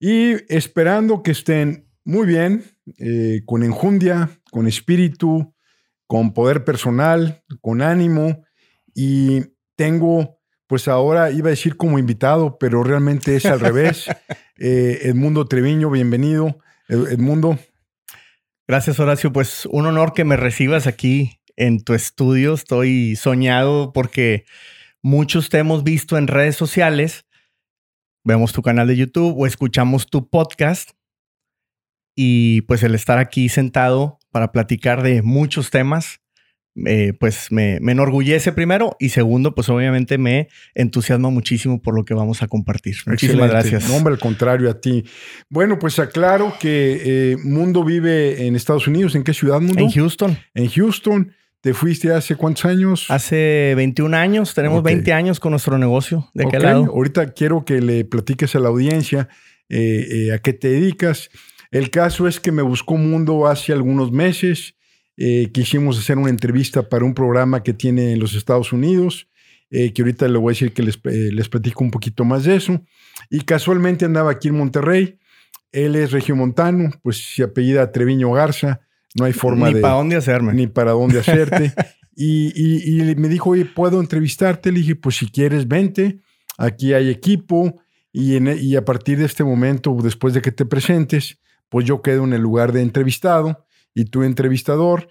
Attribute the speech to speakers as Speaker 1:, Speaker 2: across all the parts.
Speaker 1: y esperando que estén muy bien, eh, con enjundia, con espíritu, con poder personal, con ánimo. Y tengo, pues ahora iba a decir como invitado, pero realmente es al revés. Eh, Edmundo Treviño, bienvenido. Edmundo.
Speaker 2: Gracias, Horacio. Pues un honor que me recibas aquí en tu estudio. Estoy soñado porque muchos te hemos visto en redes sociales, vemos tu canal de YouTube o escuchamos tu podcast. Y pues el estar aquí sentado para platicar de muchos temas, eh, pues me, enorgullece primero y segundo, pues obviamente me entusiasma muchísimo por lo que vamos a compartir. Muchísimas gracias.
Speaker 1: No, hombre, al contrario a ti. Bueno, pues aclaro que eh, Mundo vive en Estados Unidos. ¿En qué ciudad, Mundo?
Speaker 2: En Houston.
Speaker 1: En Houston. ¿Te fuiste hace cuántos años?
Speaker 2: Hace 21 años. Tenemos 20 años con nuestro negocio. ¿De qué lado?
Speaker 1: Ahorita quiero que le platiques a la audiencia eh, a qué te dedicas. El caso es que me buscó Mundo hace algunos meses eh, quisimos hacer una entrevista para un programa que tiene en los Estados Unidos, eh, que ahorita le voy a decir que les, eh, les platico un poquito más de eso. Y casualmente andaba aquí en Monterrey. Él es regiomontano, pues se apellida Treviño Garza. No hay forma
Speaker 2: de...
Speaker 1: Ni
Speaker 2: para dónde hacerme.
Speaker 1: Ni para dónde hacerte. y, me dijo, oye, ¿puedo entrevistarte? Le dije, pues si quieres, vente. Aquí hay equipo. Y, y a partir de este momento, después de que te presentes, pues yo quedo en el lugar de entrevistado y tu entrevistador.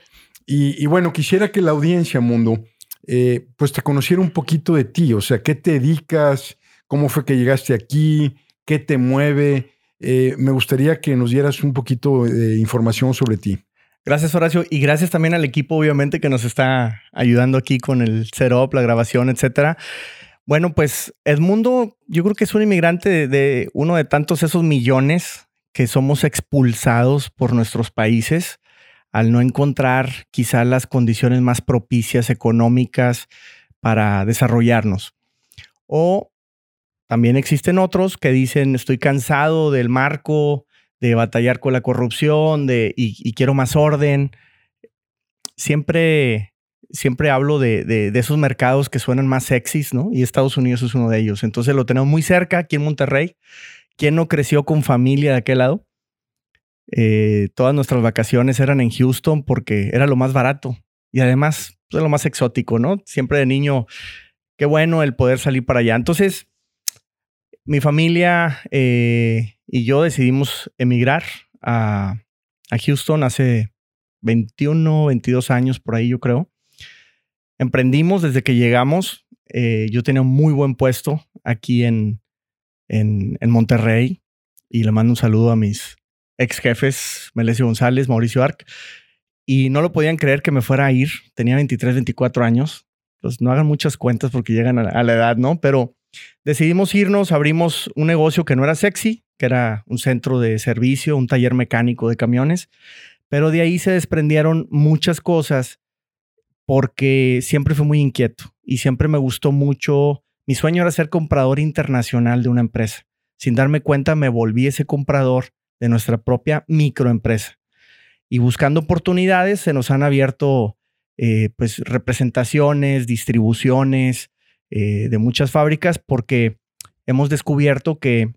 Speaker 1: Y, bueno, quisiera que la audiencia, Mundo, eh, pues te conociera un poquito de ti, o sea, ¿qué te dedicas? ¿Cómo fue que llegaste aquí? ¿Qué te mueve? Eh, me gustaría que nos dieras un poquito de información sobre ti.
Speaker 2: Gracias, Horacio. Y gracias también al equipo, obviamente, que nos está ayudando aquí con el setup, la grabación, etcétera. Bueno, pues Edmundo, yo creo que es un inmigrante de, uno de tantos esos millones que somos expulsados por nuestros países al no encontrar quizá las condiciones más propicias económicas para desarrollarnos. O también existen otros que dicen estoy cansado del marco, de batallar con la corrupción de, y, quiero más orden. Siempre, siempre hablo de, de, esos mercados que suenan más sexys, ¿no? Y Estados Unidos es uno de ellos. Entonces lo tenemos muy cerca aquí en Monterrey. ¿Quién no creció con familia de aquel lado? Eh, todas nuestras vacaciones eran en Houston porque era lo más barato y además pues, lo más exótico, ¿no? Siempre de niño, qué bueno el poder salir para allá. Entonces, mi familia eh, y yo decidimos emigrar a, Houston hace 21, 22 años por ahí, yo creo. Emprendimos desde que llegamos. Eh, yo tenía un muy buen puesto aquí en, en, en Monterrey y le mando un saludo a mis, ex jefes, Melesio González, Mauricio Arc, y no lo podían creer que me fuera a ir. Tenía 23, 24 años. Pues no hagan muchas cuentas porque llegan a la, edad, ¿no? Pero decidimos irnos, abrimos un negocio que no era sexy, que era un centro de servicio, un taller mecánico de camiones, pero de ahí se desprendieron muchas cosas porque siempre fui muy inquieto y siempre me gustó mucho. Mi sueño era ser comprador internacional de una empresa. Sin darme cuenta, me volví ese comprador de nuestra propia microempresa. Y buscando oportunidades se nos han abierto eh, pues representaciones, distribuciones eh, de muchas fábricas porque hemos descubierto que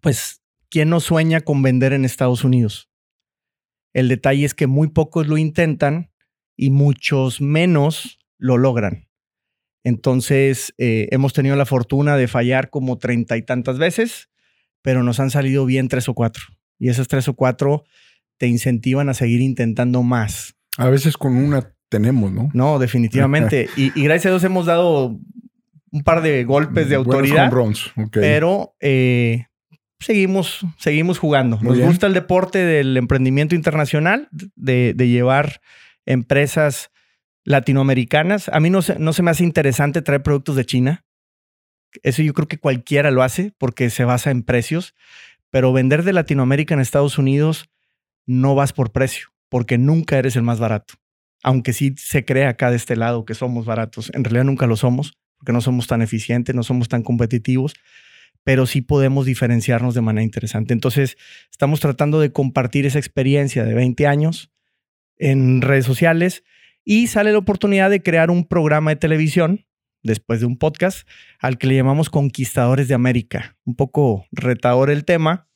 Speaker 2: pues ¿quién no sueña con vender en Estados Unidos? El detalle es que muy pocos lo intentan y muchos menos lo logran. Entonces, eh, hemos tenido la fortuna de fallar como treinta y tantas veces pero nos han salido bien tres o cuatro. Y esas tres o cuatro te incentivan a seguir intentando más.
Speaker 1: A veces con una tenemos, ¿no?
Speaker 2: No, definitivamente. y, gracias a Dios hemos dado un par de golpes de autoridad. Pero eh, seguimos, seguimos jugando. Nos gusta el deporte del emprendimiento internacional, de, llevar empresas latinoamericanas. A mí no no se me hace interesante traer productos de China. Eso yo creo que cualquiera lo hace porque se basa en precios, pero vender de Latinoamérica en Estados Unidos no vas por precio, porque nunca eres el más barato. Aunque sí se cree acá de este lado que somos baratos, en realidad nunca lo somos, porque no somos tan eficientes, no somos tan competitivos, pero sí podemos diferenciarnos de manera interesante. Entonces, estamos tratando de compartir esa experiencia de 20 años en redes sociales y sale la oportunidad de crear un programa de televisión después de un podcast al que le llamamos Conquistadores de América. Un poco retador el tema,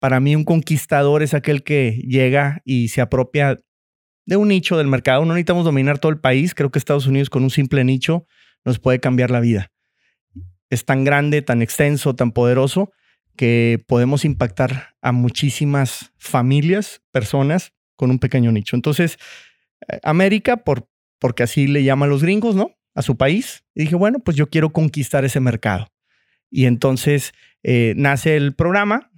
Speaker 2: Para mí un conquistador es aquel que llega y se apropia de un nicho del mercado. No necesitamos dominar todo el país. Creo que Estados Unidos con un simple nicho nos puede cambiar la vida. Es tan grande, tan extenso, tan poderoso que podemos impactar a muchísimas familias, personas con un pequeño nicho. Entonces, eh, América, por, porque así le llaman los gringos, ¿no? A su país. Y dije, bueno, pues yo quiero conquistar ese mercado. Y entonces eh, nace el programa,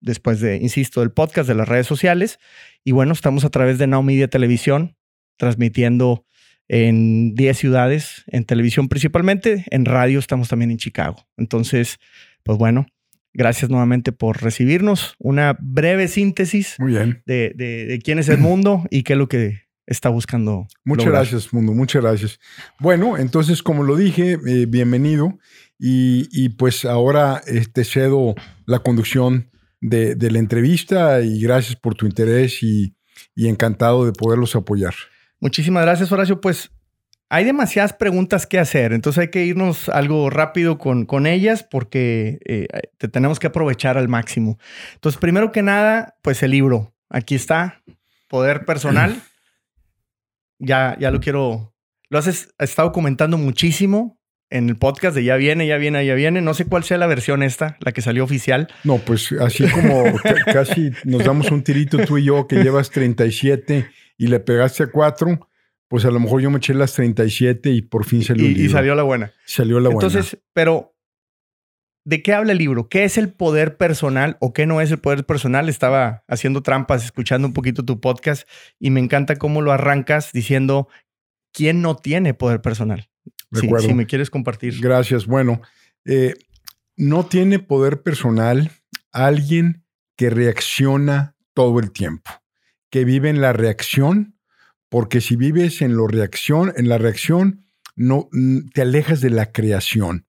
Speaker 2: después de, insisto, del podcast, de las redes sociales. Y bueno, estamos a través de Now Media Televisión, transmitiendo en 10 ciudades, en televisión principalmente, en radio estamos también en Chicago. Entonces, pues bueno, gracias nuevamente por recibirnos. Una breve síntesis
Speaker 1: Muy bien.
Speaker 2: De, de, quién es el mundo y qué es lo que está buscando.
Speaker 1: Muchas gracias, mundo. Muchas gracias. Bueno, entonces, como lo dije, eh, bienvenido. Y, pues ahora te este, cedo la conducción de, la entrevista y gracias por tu interés y, encantado de poderlos apoyar.
Speaker 2: Muchísimas gracias, Horacio. Pues hay demasiadas preguntas que hacer, entonces hay que irnos algo rápido con, con ellas porque eh, te tenemos que aprovechar al máximo. Entonces, primero que nada, pues el libro. Aquí está, Poder Personal. ya, ya lo quiero, lo has estado comentando muchísimo en el podcast de Ya viene, ya viene, ya viene. No sé cuál sea la versión esta, la que salió oficial.
Speaker 1: No, pues así como casi nos damos un tirito tú y yo que llevas 37 y le pegaste a 4, pues a lo mejor yo me eché las 37 y por fin salió
Speaker 2: y, y salió la buena.
Speaker 1: Salió la
Speaker 2: buena. Entonces, pero ¿de qué habla el libro? ¿Qué es el poder personal o qué no es el poder personal? Estaba haciendo trampas, escuchando un poquito tu podcast y me encanta cómo lo arrancas diciendo quién no tiene poder personal. Si, me quieres compartir.
Speaker 1: Gracias. Bueno, eh, no tiene poder personal alguien que reacciona todo el tiempo, que vive en la reacción, porque si vives en, lo reacción, en la reacción, no, te alejas de la creación.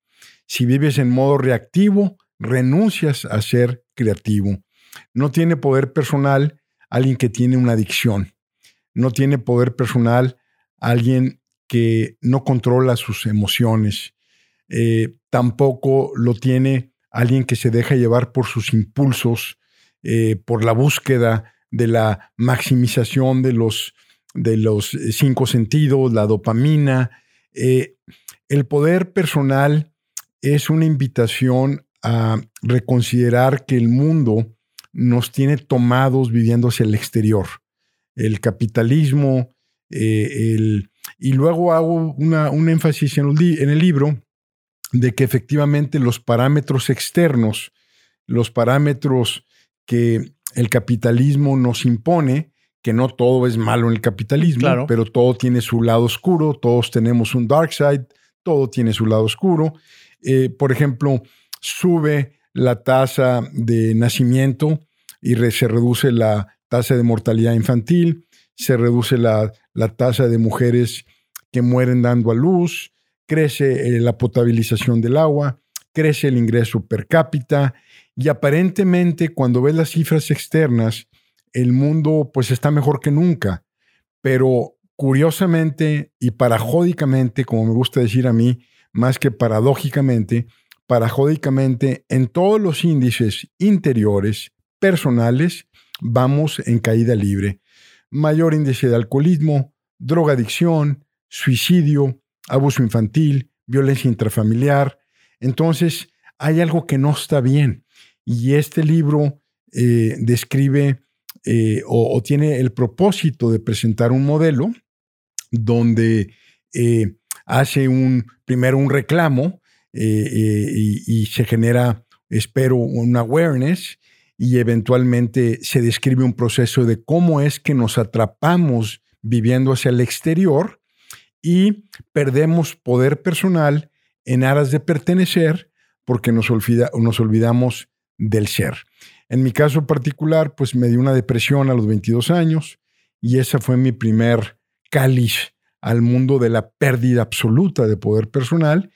Speaker 1: Si vives en modo reactivo, renuncias a ser creativo. No tiene poder personal alguien que tiene una adicción. No tiene poder personal alguien que no controla sus emociones. Eh, tampoco lo tiene alguien que se deja llevar por sus impulsos, eh, por la búsqueda de la maximización de los, de los eh, cinco sentidos, la dopamina. el poder personal es una invitación a reconsiderar que el mundo nos tiene tomados viviendo hacia el exterior. El capitalismo, el, y luego hago una, un énfasis en el libro de que efectivamente los parámetros externos, los parámetros que el capitalismo nos impone, que no todo es malo en el capitalismo, pero todo tiene su lado oscuro, todos tenemos un dark side, todo tiene su lado oscuro. Eh, por ejemplo, sube la tasa de nacimiento y se reduce la tasa de mortalidad infantil, se reduce la, tasa de mujeres que mueren dando a luz, crece eh, la potabilización del agua, crece el ingreso per cápita y aparentemente cuando ves las cifras externas, el mundo pues está mejor que nunca. Pero curiosamente y parajódicamente, como me gusta decir a mí, más que paradójicamente, parajódicamente en todos los índices interiores, personales, vamos en caída libre mayor índice de alcoholismo, drogadicción, suicidio, abuso infantil, violencia intrafamiliar. Entonces, hay algo que no está bien. Y este libro eh, describe eh, o, tiene el propósito de presentar un modelo donde eh, hace un, primero un reclamo y, se genera, espero, un awareness y eventualmente se describe un proceso de cómo es que nos atrapamos viviendo hacia el exterior y perdemos poder personal en aras de pertenecer porque nos, olvida, nos olvidamos del ser. En mi caso particular, pues me dio una depresión a los 22 años y esa fue mi primer cáliz al mundo de la pérdida absoluta de poder personal.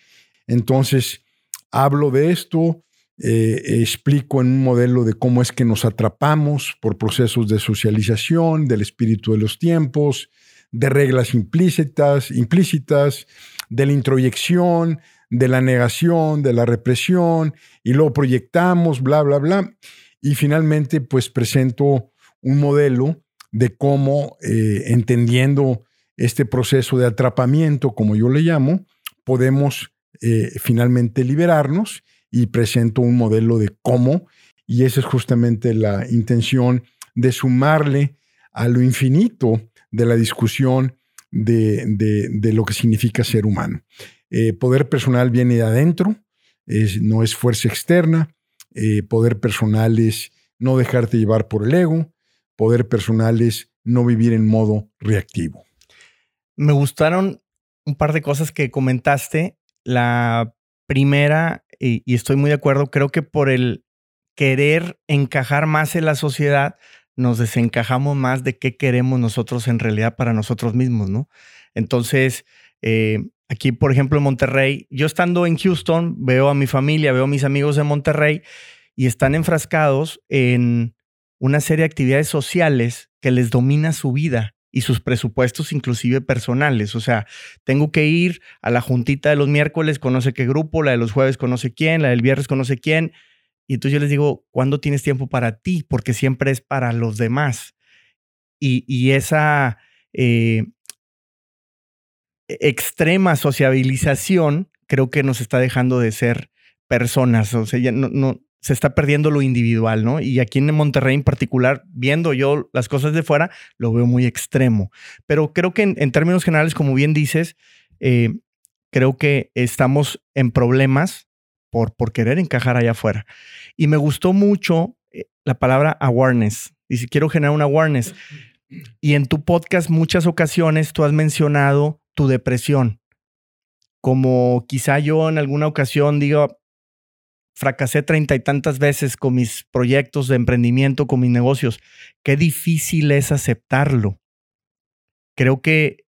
Speaker 1: Entonces, hablo de esto, eh, explico en un modelo de cómo es que nos atrapamos por procesos de socialización, del espíritu de los tiempos, de reglas implícitas, implícitas, de la introyección, de la negación, de la represión, y luego proyectamos, bla, bla, bla. Y finalmente, pues presento un modelo de cómo, eh, entendiendo este proceso de atrapamiento, como yo le llamo, podemos eh, finalmente liberarnos y presento un modelo de cómo, y esa es justamente la intención de sumarle a lo infinito de la discusión de, lo que significa ser humano. Eh, poder personal viene de adentro, no es fuerza externa, eh, poder personal es no dejarte llevar por el ego, poder personal es no vivir en modo reactivo.
Speaker 2: Me gustaron un par de cosas que comentaste. La primera, y, estoy muy de acuerdo, creo que por el querer encajar más en la sociedad, nos desencajamos más de qué queremos nosotros en realidad para nosotros mismos, ¿no? Entonces, eh, aquí, por ejemplo, en Monterrey, yo estando en Houston, veo a mi familia, veo a mis amigos de Monterrey y están enfrascados en una serie de actividades sociales que les domina su vida y sus presupuestos inclusive personales. O sea, tengo que ir a la juntita de los miércoles, conoce qué grupo, la de los jueves conoce quién, la del viernes conoce quién. Y entonces yo les digo, ¿cuándo tienes tiempo para ti? Porque siempre es para los demás. Y, esa eh, extrema sociabilización creo que nos está dejando de ser personas. O sea, ya no, no, se está perdiendo lo individual, ¿no? Y aquí en Monterrey en particular, viendo yo las cosas de fuera, lo veo muy extremo. Pero creo que en, términos generales, como bien dices, eh, creo que estamos en problemas por, por querer encajar allá afuera. Y me gustó mucho eh, la palabra awareness. Y si quiero generar un awareness. Y en tu podcast muchas ocasiones tú has mencionado tu depresión. Como quizá yo en alguna ocasión digo, fracasé treinta y tantas veces con mis proyectos de emprendimiento, con mis negocios. Qué difícil es aceptarlo. Creo que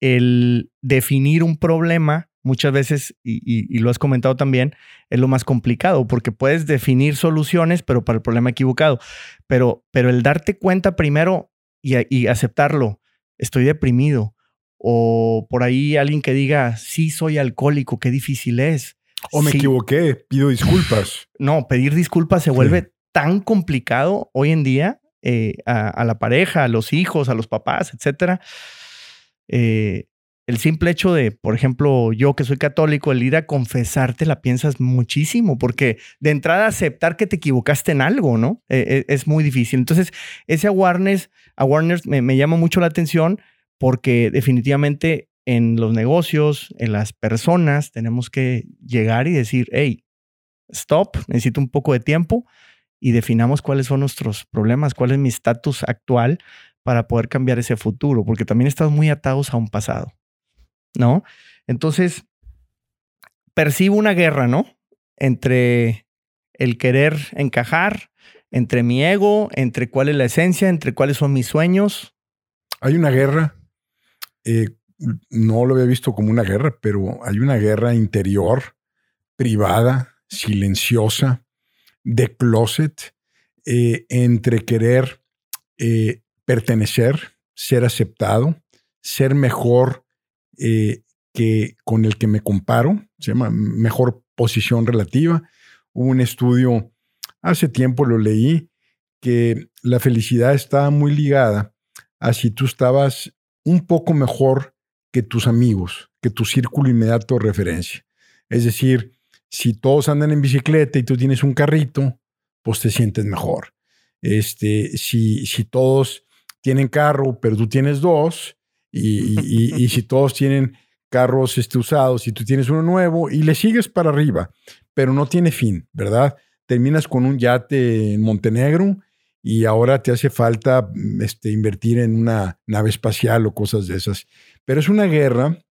Speaker 2: el definir un problema muchas veces, y, lo has comentado también, es lo más complicado, porque puedes definir soluciones, pero para el problema equivocado. Pero, pero el darte cuenta primero y aceptarlo, estoy deprimido, o por ahí alguien que diga, sí, soy alcohólico, qué difícil es
Speaker 1: o me equivoqué, pido disculpas.
Speaker 2: No, pedir disculpas se vuelve tan complicado hoy en día eh, a, la pareja, a los hijos, a los papás, etcétera. Eh, el simple hecho de, por ejemplo, yo que soy católico, el ir a confesarte la piensas muchísimo, porque de entrada aceptar que te equivocaste en algo, ¿no? Eh, es muy difícil. Entonces, ese awareness, awareness me, me llama mucho la atención porque definitivamente en los negocios, en las personas, tenemos que llegar y decir, hey, stop, necesito un poco de tiempo y definamos cuáles son nuestros problemas, cuál es mi estatus actual para poder cambiar ese futuro, porque también estamos muy atados a un pasado, ¿no? Entonces, percibo una guerra, ¿no? Entre el querer encajar, entre mi ego, entre cuál es la esencia, entre cuáles son mis sueños.
Speaker 1: Hay una guerra eh, no lo había visto como una guerra, pero hay una guerra interior, privada, silenciosa, de closet, eh, entre querer eh, pertenecer, ser aceptado, ser mejor que con el que me comparo, se llama mejor posición relativa. Hubo un estudio, hace tiempo lo leí, que la felicidad estaba muy ligada a si tú estabas un poco mejor que tus amigos, que tu círculo inmediato de referencia. Es decir, si todos andan en bicicleta y tú tienes un carrito, pues te sientes mejor. Este, si, si todos tienen carro, pero tú tienes dos, y, si todos tienen carros este, usados y tú tienes uno nuevo, y le sigues para arriba, pero no tiene fin, ¿verdad? Terminas con un yate en Montenegro y ahora te hace falta este, invertir en una nave espacial o cosas de esas. Pero es una guerra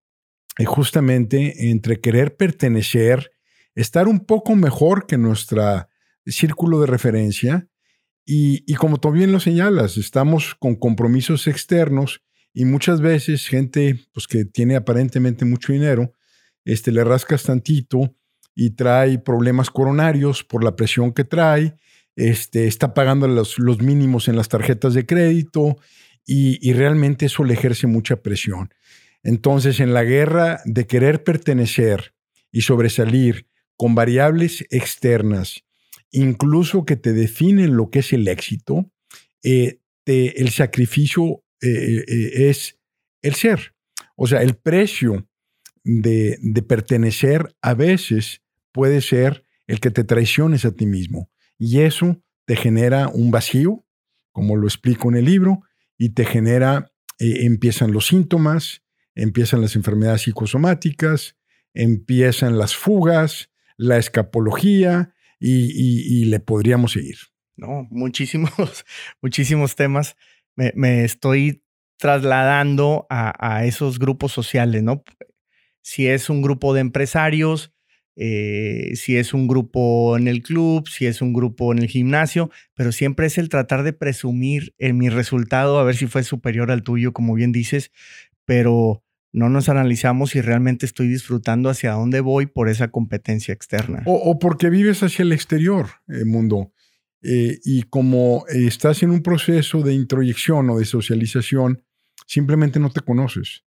Speaker 1: eh, justamente entre querer pertenecer, estar un poco mejor que nuestro círculo de referencia y, como tú bien lo señalas, estamos con compromisos externos y muchas veces gente pues, que tiene aparentemente mucho dinero, este, le rascas tantito y trae problemas coronarios por la presión que trae, este, está pagando los, mínimos en las tarjetas de crédito y, realmente eso le ejerce mucha presión. Entonces, en la guerra de querer pertenecer y sobresalir con variables externas incluso que te definen lo que es el éxito, eh, el sacrificio eh, eh, es el ser. O sea, el precio de, pertenecer a veces puede ser el que te traiciones a ti mismo. Y eso te genera un vacío, como lo explico en el libro, y te genera, empiezan los síntomas, empiezan las enfermedades psicosomáticas, empiezan las fugas, la escapología y, le podríamos seguir.
Speaker 2: No, muchísimos, muchísimos temas. Me, estoy trasladando a, esos grupos sociales, ¿no? Si es un grupo de empresarios, eh, si es un grupo en el club, si es un grupo en el gimnasio, pero siempre es el tratar de presumir en mi resultado, a ver si fue superior al tuyo, como bien dices, pero no nos analizamos si realmente estoy disfrutando hacia dónde voy por esa competencia externa.
Speaker 1: O, porque vives hacia el exterior, eh, mundo. Eh, y como estás en un proceso de introyección o de socialización, simplemente no te conoces.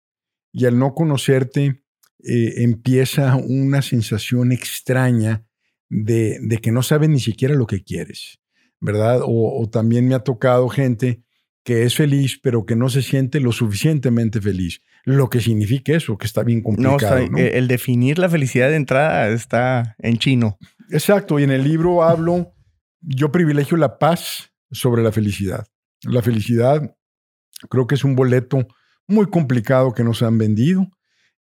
Speaker 1: Y al no conocerte, eh, empieza una sensación extraña de, que no sabes ni siquiera lo que quieres, ¿verdad? o también me ha tocado gente que es feliz, pero que no se siente lo suficientemente feliz. Lo que significa eso, que está bien complicado.
Speaker 2: No, el definir la felicidad de entrada está en chino.
Speaker 1: Exacto, y en el libro hablo, yo privilegio la paz sobre la felicidad. La felicidad creo que es un boleto muy complicado que nos han vendido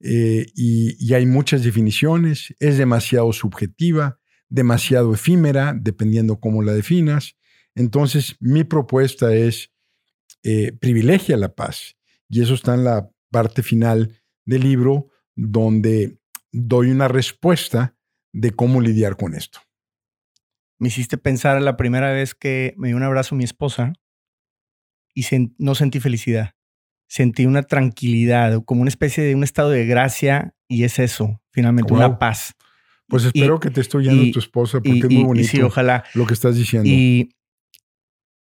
Speaker 1: eh, y, hay muchas definiciones, es demasiado subjetiva, demasiado efímera, dependiendo cómo la definas. Entonces, mi propuesta es eh, privilegia la paz. Y eso está en la parte final del libro, donde doy una respuesta de cómo lidiar con esto.
Speaker 2: Me hiciste pensar la primera vez que me dio un abrazo mi esposa y no sentí felicidad. Sentí una tranquilidad, como una especie de un estado de gracia y es eso, finalmente, una paz.
Speaker 1: Pues espero que te esté oyendo tu esposa porque es muy bonito
Speaker 2: ojalá.
Speaker 1: lo que estás diciendo.
Speaker 2: Y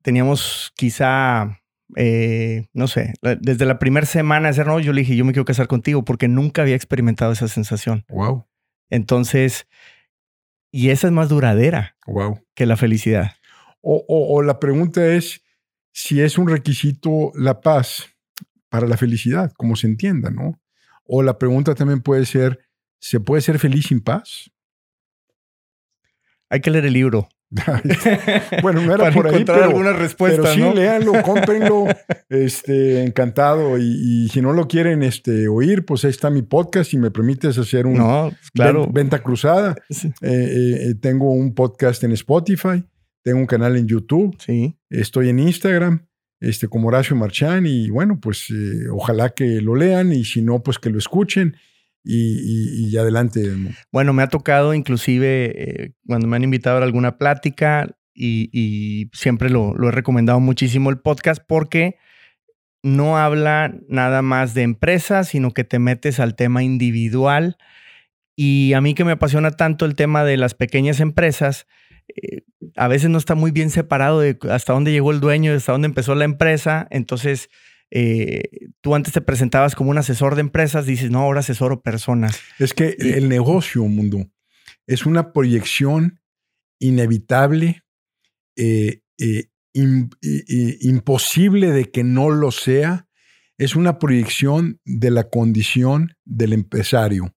Speaker 2: teníamos quizá eh, no sé, desde la primera semana de no, yo le dije, yo me quiero casar contigo porque nunca había experimentado esa sensación.
Speaker 1: Wow.
Speaker 2: Entonces, y esa es más duradera
Speaker 1: wow.
Speaker 2: que la felicidad.
Speaker 1: O, la pregunta es si es un requisito la paz para la felicidad, como se entienda, ¿no? O la pregunta también puede ser, ¿se puede ser feliz sin paz?
Speaker 2: Hay que leer el libro.
Speaker 1: bueno, no era por ahí,
Speaker 2: pero, alguna respuesta,
Speaker 1: pero sí, léanlo, cómprenlo, este, encantado. Y, si no lo quieren este, oír, pues ahí está mi podcast. Si me permites hacer un
Speaker 2: claro.
Speaker 1: venta cruzada, eh, eh, tengo un podcast en Spotify, tengo un canal en YouTube,
Speaker 2: sí.
Speaker 1: estoy en Instagram, este, como Horacio Marchán, y bueno, pues eh, ojalá que lo lean y si no, pues que lo escuchen y, adelante.
Speaker 2: Bueno, me ha tocado inclusive eh, cuando me han invitado a alguna plática y, siempre lo, he recomendado muchísimo el podcast porque no habla nada más de empresas, sino que te metes al tema individual. Y a mí que me apasiona tanto el tema de las pequeñas empresas, eh, a veces no está muy bien separado de hasta dónde llegó el dueño, hasta dónde empezó la empresa. Entonces, eh, tú antes te presentabas como un asesor de empresas, dices, no, ahora asesoro personas.
Speaker 1: Es que el negocio, mundo, es una proyección inevitable, eh, eh, imposible de que no lo sea. Es una proyección de la condición del empresario,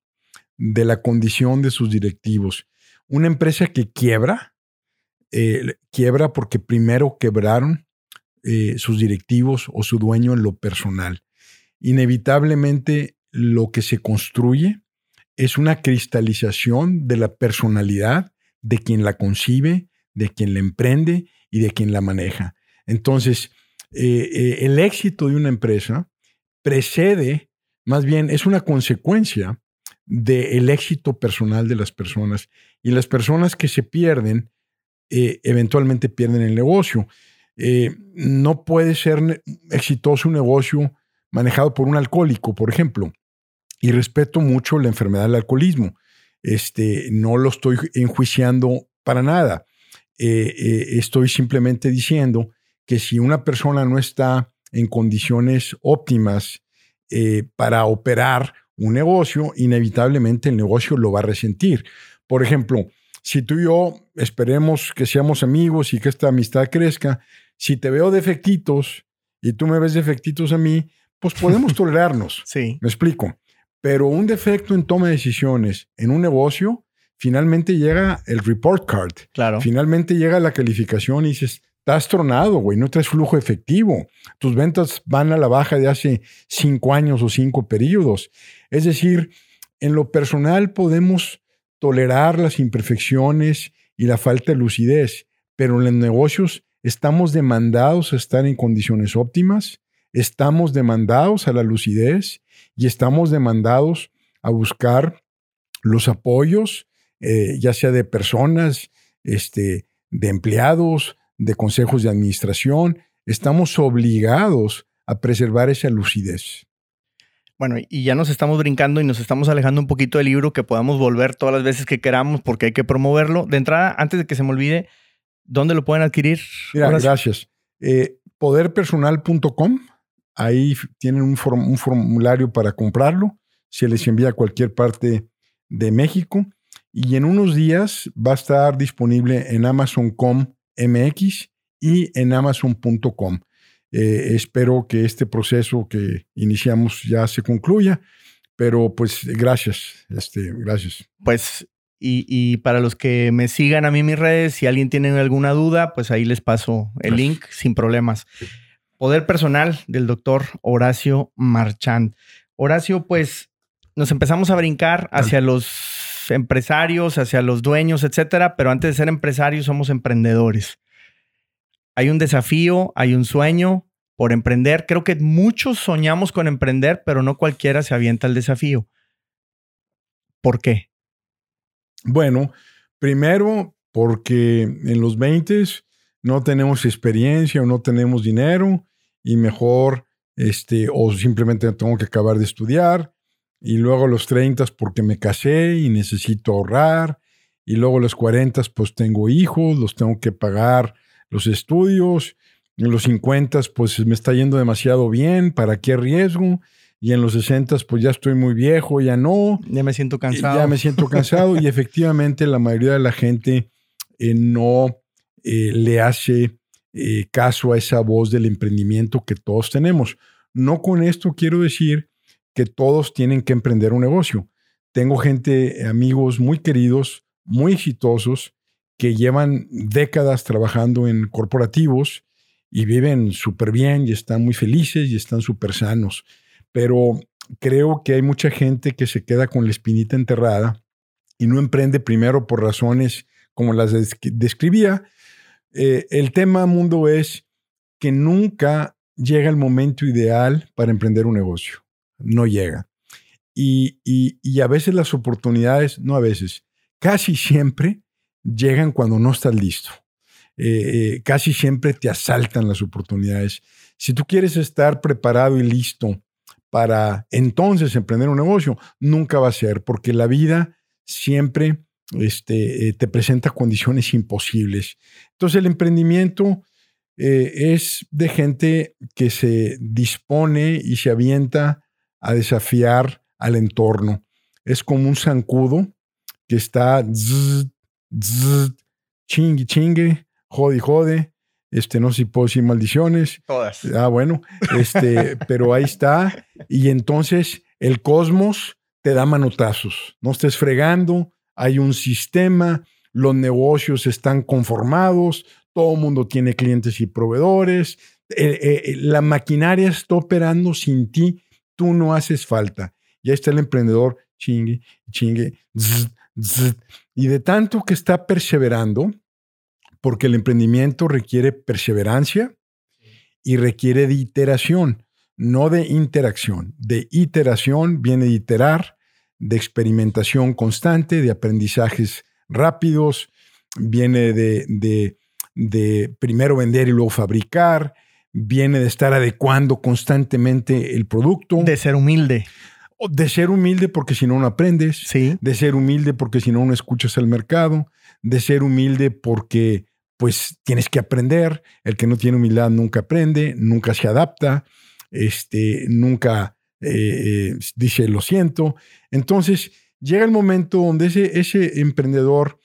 Speaker 1: de la condición de sus directivos. Una empresa que quiebra, quiebra porque primero quebraron eh, sus directivos o su dueño en lo personal. Inevitablemente lo que se construye es una cristalización de la personalidad de quien la concibe, de quien la emprende y de quien la maneja. Entonces, eh, eh, el éxito de una empresa precede, más bien es una consecuencia del éxito personal de las personas. Y las personas que se pierden, eventualmente pierden el negocio. Eh, no puede ser exitoso un negocio manejado por un alcohólico, por ejemplo. Y respeto mucho la enfermedad del alcoholismo. Este, no lo estoy enjuiciando para nada. Eh, eh, estoy simplemente diciendo que si una persona no está en condiciones óptimas para operar un negocio, inevitablemente el negocio lo va a resentir. Por ejemplo, si tú y yo esperemos que seamos amigos y que esta amistad crezca, si te veo defectitos y tú me ves defectitos a mí, pues podemos tolerarnos.
Speaker 2: Sí.
Speaker 1: Me explico. Pero un defecto en toma de decisiones en un negocio, finalmente llega el report card.
Speaker 2: Claro.
Speaker 1: Finalmente llega la calificación y dices, estás tronado, güey, no traes flujo efectivo. Tus ventas van a la baja de hace cinco años o cinco periodos. Es decir, en lo personal podemos tolerar las imperfecciones y la falta de lucidez, pero en los negocios estamos demandados a estar en condiciones óptimas, estamos demandados a la lucidez y estamos demandados a buscar los apoyos, eh, ya sea de personas, este, de empleados, de consejos de administración. Estamos obligados a preservar esa lucidez.
Speaker 2: Bueno, y ya nos estamos brincando y nos estamos alejando un poquito del libro que podamos volver todas las veces que queramos porque hay que promoverlo. De entrada, antes de que se me olvide, ¿dónde lo pueden adquirir?
Speaker 1: Mira, gracias. Eh, poderpersonal.com, ahí tienen un, un, formulario para comprarlo. Se les envía a cualquier parte de México. Y en unos días va a estar disponible en Amazon.com MX y en Amazon.com. Eh, espero que este proceso que iniciamos ya se concluya, pero pues gracias, este, gracias.
Speaker 2: Pues y, para los que me sigan a mí en mis redes, si alguien tiene alguna duda, pues ahí les paso el link sin problemas. Poder personal del doctor Horacio Marchand. Horacio, pues nos empezamos a brincar hacia los empresarios, hacia los dueños, etcétera, pero antes de ser empresarios somos emprendedores. Hay un desafío, hay un sueño por emprender. Creo que muchos soñamos con emprender, pero no cualquiera se avienta al desafío. ¿Por qué?
Speaker 1: Bueno, primero porque en los 20 no tenemos experiencia o no tenemos dinero y mejor, este, o simplemente tengo que acabar de estudiar. Y luego los 30 porque me casé y necesito ahorrar. Y luego los 40 pues tengo hijos, los tengo que pagar los estudios. En los 50 pues me está yendo demasiado bien, ¿para qué riesgo? Y en los 60 pues ya estoy muy viejo, ya no.
Speaker 2: Ya me siento cansado.
Speaker 1: Ya me siento cansado y efectivamente la mayoría de la gente eh, no eh, le hace eh, caso a esa voz del emprendimiento que todos tenemos. No con esto quiero decir que todos tienen que emprender un negocio. Tengo gente, amigos muy queridos, muy exitosos, que llevan décadas trabajando en corporativos y viven súper bien y están muy felices y están súper sanos. Pero creo que hay mucha gente que se queda con la espinita enterrada y no emprende primero por razones como las describía. Eh, el tema mundo es que nunca llega el momento ideal para emprender un negocio. No llega. Y, y a veces las oportunidades, no a veces, casi siempre llegan cuando no estás listo. Eh, eh, casi siempre te asaltan las oportunidades. Si tú quieres estar preparado y listo para entonces emprender un negocio, nunca va a ser, porque la vida siempre este, eh, te presenta condiciones imposibles. Entonces el emprendimiento es de gente que se dispone y se avienta a desafiar al entorno. Es como un zancudo que está chingue, chingue, jode, jode. Este, no sé si puedo decir maldiciones.
Speaker 2: Todas.
Speaker 1: Ah, bueno, este, pero ahí está. Y entonces el cosmos te da manotazos. No estés fregando, hay un sistema, los negocios están conformados, todo el mundo tiene clientes y proveedores, eh, eh, la maquinaria está operando sin ti, tú no haces falta. Y ahí está el emprendedor, chingue, chingue, y de tanto que está perseverando, porque el emprendimiento requiere perseverancia y requiere de iteración, no de interacción. De iteración viene de iterar, de experimentación constante, de aprendizajes rápidos, viene de, de, de primero vender y luego fabricar, viene de estar adecuando constantemente el producto.
Speaker 2: De ser humilde.
Speaker 1: De ser humilde porque si no, no aprendes.
Speaker 2: Sí.
Speaker 1: De ser humilde porque si no, no escuchas el mercado. De ser humilde porque pues tienes que aprender. El que no tiene humildad nunca aprende, nunca se adapta, este, nunca eh, eh, dice lo siento. Entonces llega el momento donde ese, ese emprendedor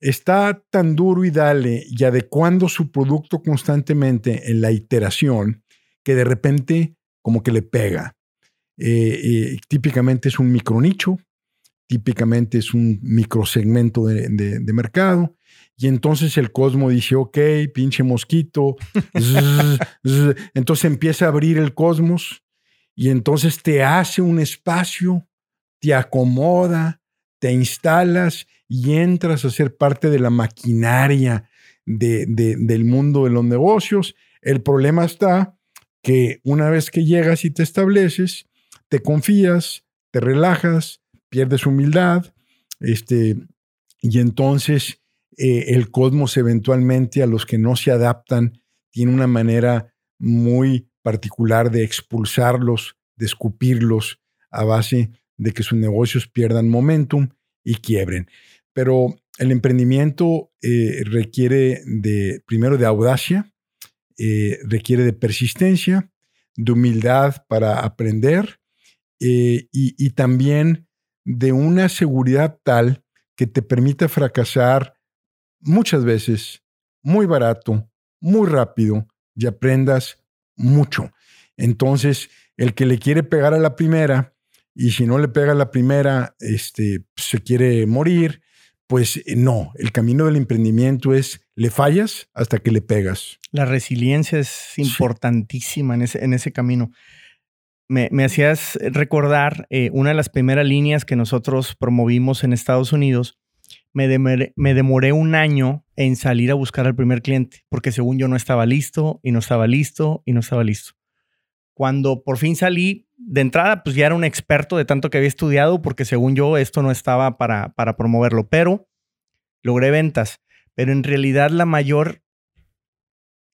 Speaker 1: está tan duro y dale y adecuando su producto constantemente en la iteración que de repente como que le pega. Eh, eh, típicamente es un micronicho, típicamente es un microsegmento de, de, mercado. Y entonces el Cosmo dice, ok, pinche mosquito. Entonces empieza a abrir el cosmos y entonces te hace un espacio, te acomoda, te instalas y entras a ser parte de la maquinaria del mundo de los negocios. El problema está que una vez que llegas y te estableces, te confías, te relajas, pierdes humildad, este, y entonces eh, el cosmos eventualmente a los que no se adaptan tiene una manera muy particular de expulsarlos, de escupirlos a base de que sus negocios pierdan momentum y quiebren. Pero el emprendimiento eh, requiere de, primero, de audacia, eh, requiere de persistencia, de humildad para aprender y, y también de una seguridad tal que te permita fracasar muchas veces, muy barato, muy rápido y aprendas mucho. Entonces, el que le quiere pegar a la primera y si no le pega a la primera, este, se quiere morir, pues eh, no, el camino del emprendimiento es le fallas hasta que le pegas.
Speaker 2: La resiliencia es importantísima en, ese, en ese camino. Me, hacías recordar eh, una de las primeras líneas que nosotros promovimos en Estados Unidos. Me demoré, me demoré un año en salir a buscar al primer cliente, porque según yo no estaba listo y no estaba listo y no estaba listo. Cuando por fin salí, de entrada, pues ya era un experto de tanto que había estudiado, porque según yo esto no estaba para, para promoverlo, pero logré ventas. Pero en realidad la mayor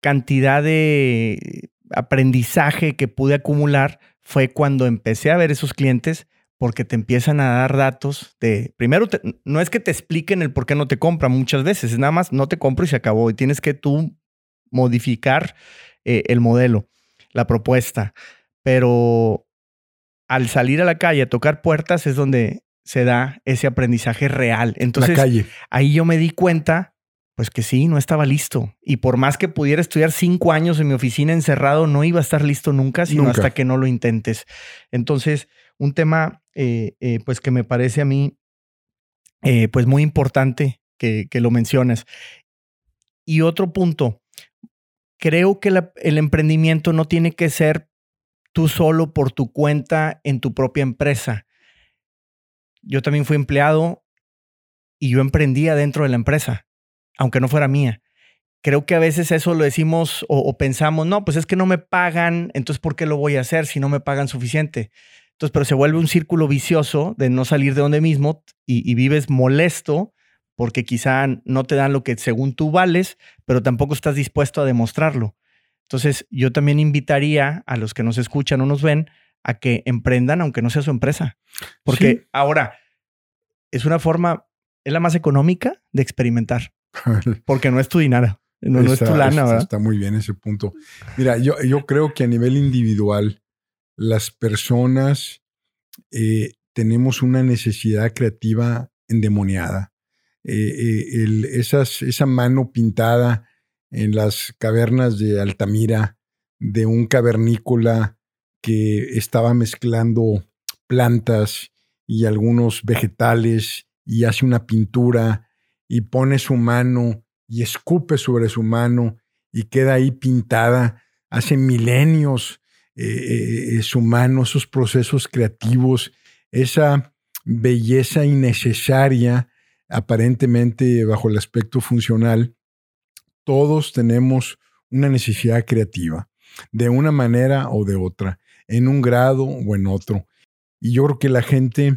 Speaker 2: cantidad de aprendizaje que pude acumular fue cuando empecé a ver esos clientes porque te empiezan a dar datos de, primero, no es que te expliquen el por qué no te compran muchas veces, es nada más no te compro y se acabó y tienes que tú modificar eh, el modelo la propuesta. Pero al salir a la calle a tocar puertas es donde se da ese aprendizaje real. Entonces, ahí yo me di cuenta, pues que sí, no estaba listo. Y por más que pudiera estudiar cinco años en mi oficina encerrado, no iba a estar listo nunca, sino hasta que no lo intentes. Entonces, un tema, eh, eh, pues que me parece a mí, eh, pues muy importante que, que lo menciones. Y otro punto, creo que el emprendimiento no tiene que ser tú solo por tu cuenta en tu propia empresa. Yo también fui empleado y yo emprendía dentro de la empresa, aunque no fuera mía. Creo que a veces eso lo decimos o, pensamos, no, pues es que no me pagan, entonces ¿por qué lo voy a hacer si no me pagan suficiente? Entonces, pero se vuelve un círculo vicioso de no salir de donde mismo y, y vives molesto porque quizá no te dan lo que según tú vales, pero tampoco estás dispuesto a demostrarlo. Entonces, yo también invitaría a los que nos escuchan o nos ven a que emprendan, aunque no sea su empresa. Porque ahora es una forma, es la más económica de experimentar, porque no es tu dinero. No, es tu lana, ¿verdad?
Speaker 1: Está muy bien ese punto. Mira, yo, yo creo que a nivel individual, las personas eh, tenemos una necesidad creativa endemoniada. Eh, eh, esas, esa mano pintada en las cavernas de Altamira de un cavernícola que estaba mezclando plantas y algunos vegetales y hace una pintura y pone su mano y escupe sobre su mano y queda ahí pintada. Hace milenios eh, su mano, esos procesos creativos, esa belleza innecesaria aparentemente bajo el aspecto funcional, todos tenemos una necesidad creativa, de una manera o de otra, en un grado o en otro. Y yo creo que la gente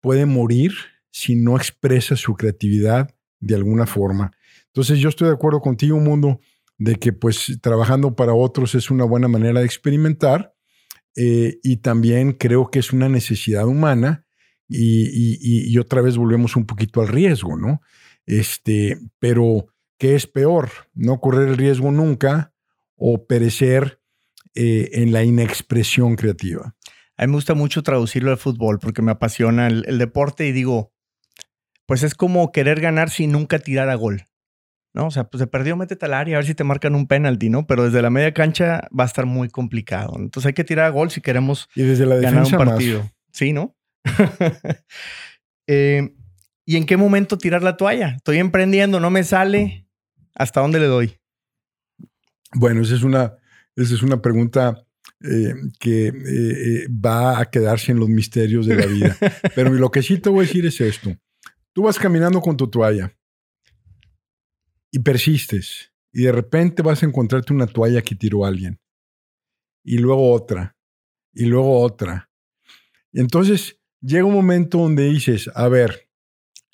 Speaker 1: puede morir si no expresa su creatividad de alguna forma. Entonces yo estoy de acuerdo contigo, Mundo, de que pues trabajando para otros es una buena manera de experimentar eh, y también creo que es una necesidad humana y, otra vez volvemos un poquito al riesgo, ¿no? Este, pero, ¿qué es peor? ¿No correr el riesgo nunca o perecer eh, en la inexpresión creativa?
Speaker 2: A mí me gusta mucho traducirlo al fútbol porque me apasiona el, deporte y digo, pues es como querer ganar sin nunca tirar a gol. ¿no? O sea, pues se perdió, métete al área a ver si te marcan un penalti, ¿no? Pero desde la media cancha va a estar muy complicado. Entonces hay que tirar a gol si queremos
Speaker 1: y desde la
Speaker 2: ganar un partido. Sí, ¿no? Eh, ¿Y en qué momento tirar la toalla? Estoy emprendiendo, no me sale. ¿Hasta dónde le doy?
Speaker 1: Bueno, esa es una, esa es una pregunta eh, que eh, va a quedarse en los misterios de la vida. Pero lo que sí te voy a decir es esto. Tú vas caminando con tu toalla y persistes y de repente vas a encontrarte una toalla que tiró alguien y luego otra y luego otra. Y entonces llega un momento donde dices, a ver,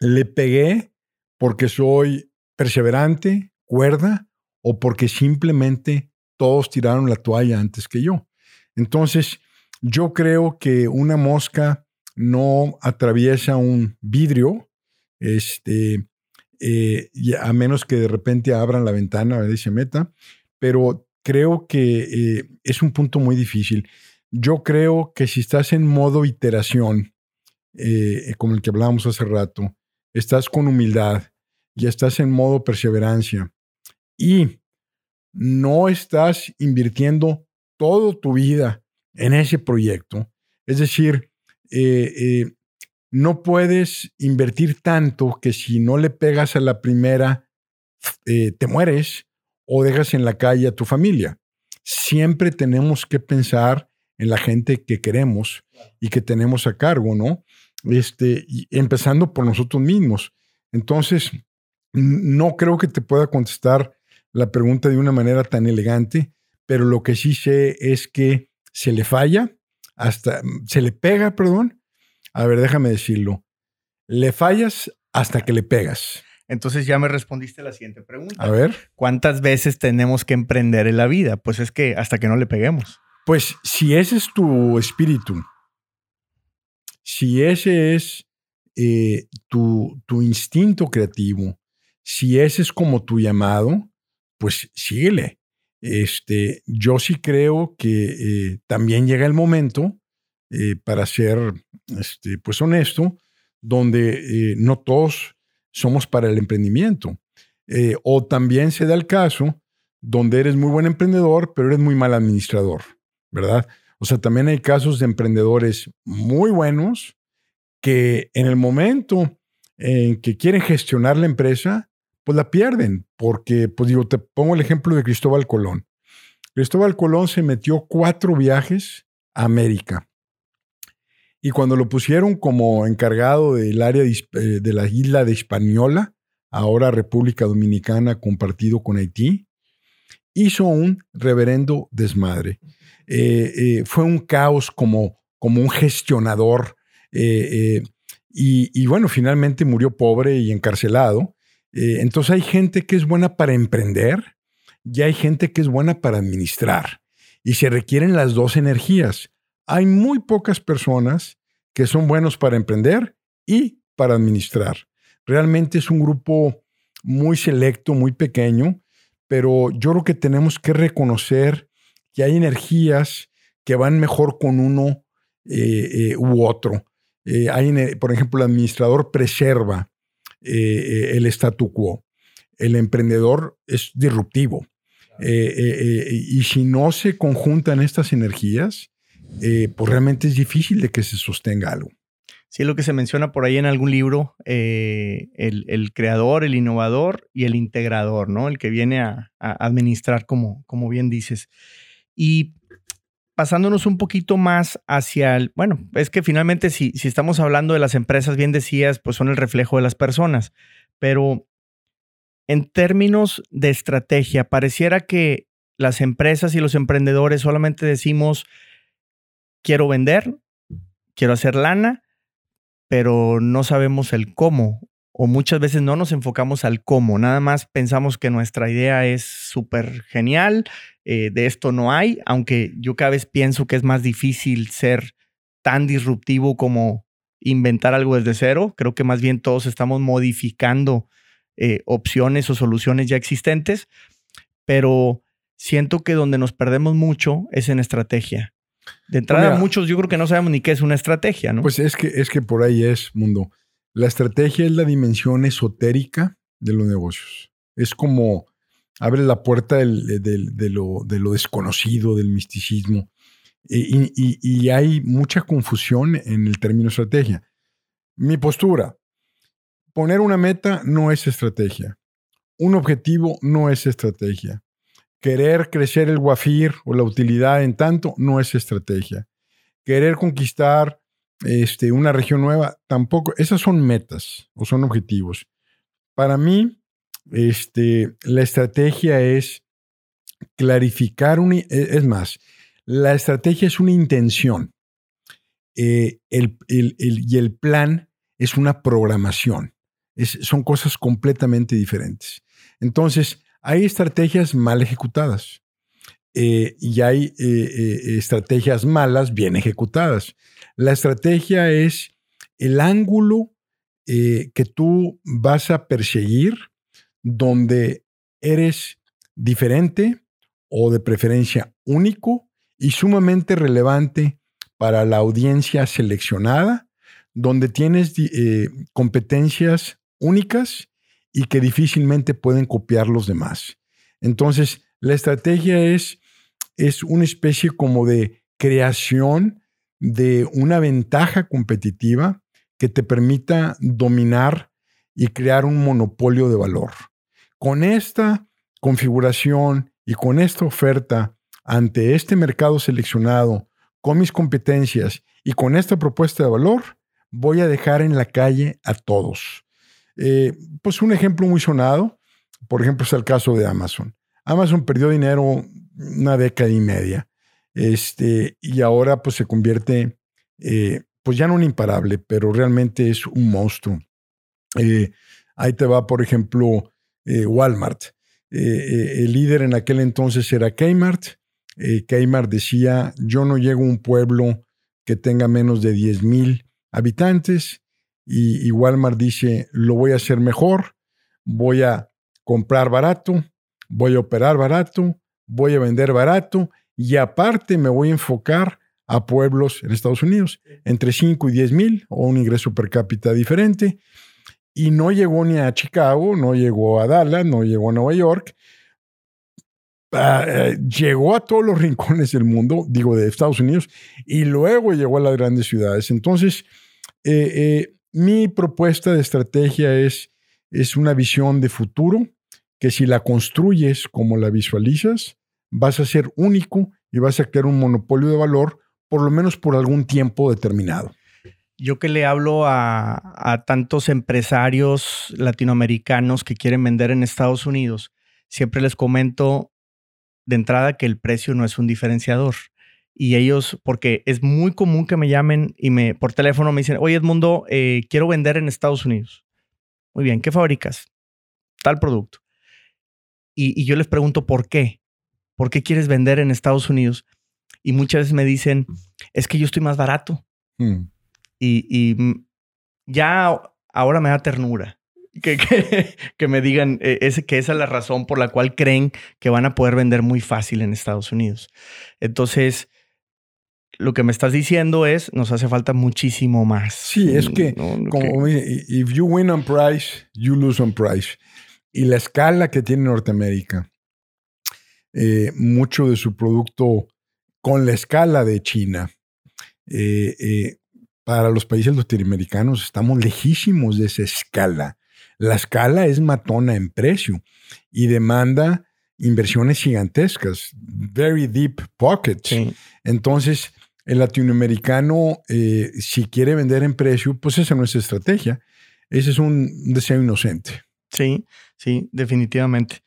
Speaker 1: le pegué porque soy perseverante, cuerda o porque simplemente todos tiraron la toalla antes que yo. Entonces, yo creo que una mosca no atraviesa un vidrio, este, eh, a menos que de repente abran la ventana y se meta, pero creo que eh, es un punto muy difícil. Yo creo que si estás en modo iteración, eh, como el que hablábamos hace rato, estás con humildad y estás en modo perseverancia y no estás invirtiendo toda tu vida en ese proyecto, es decir, no puedes invertir tanto que si no le pegas a la primera, eh, te mueres o dejas en la calle a tu familia. Siempre tenemos que pensar en la gente que queremos y que tenemos a cargo, ¿no? Este, empezando por nosotros mismos. Entonces, no creo que te pueda contestar la pregunta de una manera tan elegante, pero lo que sí sé es que se le falla, hasta se le pega, perdón, a ver, déjame decirlo. Le fallas hasta que le pegas.
Speaker 2: Entonces ya me respondiste la siguiente pregunta.
Speaker 1: A ver.
Speaker 2: ¿Cuántas veces tenemos que emprender en la vida? Pues es que hasta que no le peguemos.
Speaker 1: Pues si ese es tu espíritu, si ese es eh, tu, tu, instinto creativo, si ese es como tu llamado, pues síguele. Este, yo sí creo que eh, también llega el momento eh, para ser este, pues honesto, donde eh, no todos somos para el emprendimiento. Eh, o también se da el caso donde eres muy buen emprendedor, pero eres muy mal administrador, ¿verdad? O sea, también hay casos de emprendedores muy buenos que en el momento en que quieren gestionar la empresa, pues la pierden, porque, pues digo, te pongo el ejemplo de Cristóbal Colón. Cristóbal Colón se metió cuatro viajes a América. Y cuando lo pusieron como encargado del área de, eh, la isla de Hispaniola, ahora República Dominicana compartido con Haití, hizo un reverendo desmadre. Eh, eh, fue un caos como, como un gestionador. y, y, bueno, finalmente murió pobre y encarcelado. entonces hay gente que es buena para emprender y hay gente que es buena para administrar. Y se requieren las dos energías hay muy pocas personas que son buenos para emprender y para administrar. Realmente es un grupo muy selecto, muy pequeño, pero yo creo que tenemos que reconocer que hay energías que van mejor con uno eh, eh, u otro. Eh, hay, por ejemplo, el administrador preserva el statu quo. El emprendedor es disruptivo. y si no se conjuntan estas energías, eh, pues realmente es difícil de que se sostenga algo.
Speaker 2: Sí, lo que se menciona por ahí en algún libro, eh, el, creador, el innovador y el integrador, ¿no? El que viene a, administrar, como, como bien dices. Y pasándonos un poquito más hacia el, bueno, es que finalmente si, si estamos hablando de las empresas, bien decías, pues son el reflejo de las personas, pero en términos de estrategia, pareciera que las empresas y los emprendedores solamente decimos, quiero vender, quiero hacer lana, pero no sabemos el cómo. O muchas veces no nos enfocamos al cómo, nada más pensamos que nuestra idea es súper genial, eh, de esto no hay, aunque yo cada vez pienso que es más difícil ser tan disruptivo como inventar algo desde cero. Creo que más bien todos estamos modificando eh, opciones o soluciones ya existentes, pero siento que donde nos perdemos mucho es en estrategia. De entrada, muchos yo creo que no sabemos ni qué es una estrategia, ¿no?
Speaker 1: Pues es que, es que por ahí es, mundo. La estrategia es la dimensión esotérica de los negocios. Es como abre la puerta de, lo, desconocido, del misticismo. y, hay mucha confusión en el término estrategia. Mi postura, poner una meta no es estrategia. Un objetivo no es estrategia. Querer crecer el guafir o la utilidad en tanto no es estrategia. Querer conquistar este, una región nueva tampoco. Esas son metas o son objetivos. Para mí, este, la estrategia es clarificar, un, e, es más, la estrategia es una intención eh, y el plan es una programación. son cosas completamente diferentes. Entonces, hay estrategias mal ejecutadas eh, y hay eh, estrategias malas bien ejecutadas. La estrategia es el ángulo que tú vas a perseguir donde eres diferente o de preferencia único y sumamente relevante para la audiencia seleccionada, donde tienes eh, competencias únicas y que difícilmente pueden copiar los demás. Entonces, la estrategia es, es una especie como de creación de una ventaja competitiva que te permita dominar y crear un monopolio de valor. Con esta configuración y con esta oferta ante este mercado seleccionado, con mis competencias y con esta propuesta de valor, voy a dejar en la calle a todos. Eh, pues un ejemplo muy sonado, por ejemplo, es el caso de Amazon. Amazon perdió dinero una década y media. Este, y ahora pues se convierte, eh, pues ya no un imparable, pero realmente es un monstruo. Eh, ahí te va, por ejemplo, Walmart. El líder en aquel entonces era Kmart. Kmart decía, yo no llego a un pueblo que tenga menos de 10 mil habitantes. Y, y, Walmart dice, lo voy a hacer mejor, voy a comprar barato, voy a operar barato, voy a vender barato y aparte me voy a enfocar a pueblos en Estados Unidos, entre 5 y 10 mil o un ingreso per cápita diferente. Y no llegó ni a Chicago, no llegó a Dallas, no llegó a Nueva York. Eh, llegó a todos los rincones del mundo, digo, de Estados Unidos, y luego llegó a las grandes ciudades. Entonces, eh, eh, mi propuesta de estrategia es, es una visión de futuro que si la construyes como la visualizas, vas a ser único y vas a crear un monopolio de valor, por lo menos por algún tiempo determinado.
Speaker 2: Yo que le hablo a, tantos empresarios latinoamericanos que quieren vender en Estados Unidos, siempre les comento de entrada que el precio no es un diferenciador. Y ellos, porque es muy común que me llamen y me por teléfono me dicen, oye Edmundo, eh, quiero vender en Estados Unidos. Muy bien, ¿qué fabricas? Tal producto. Y, yo les pregunto, ¿por qué? ¿Por qué quieres vender en Estados Unidos? Y muchas veces me dicen, es que yo estoy más barato. Mm. Y, ya ahora me da ternura que, que, me digan eh, ese, que esa es la razón por la cual creen que van a poder vender muy fácil en Estados Unidos. Entonces, lo que me estás diciendo es, nos hace falta muchísimo más.
Speaker 1: Sí, es que, como, if you win on price, you lose on price. Y la escala que tiene Norteamérica, eh, mucho de su producto con la escala de China, eh, para los países latinoamericanos estamos lejísimos de esa escala. La escala es matona en precio y demanda inversiones gigantescas, very deep pockets. Entonces, el latinoamericano, eh, si quiere vender en precio, pues esa no es estrategia. Ese es un deseo inocente.
Speaker 2: Sí, sí, definitivamente.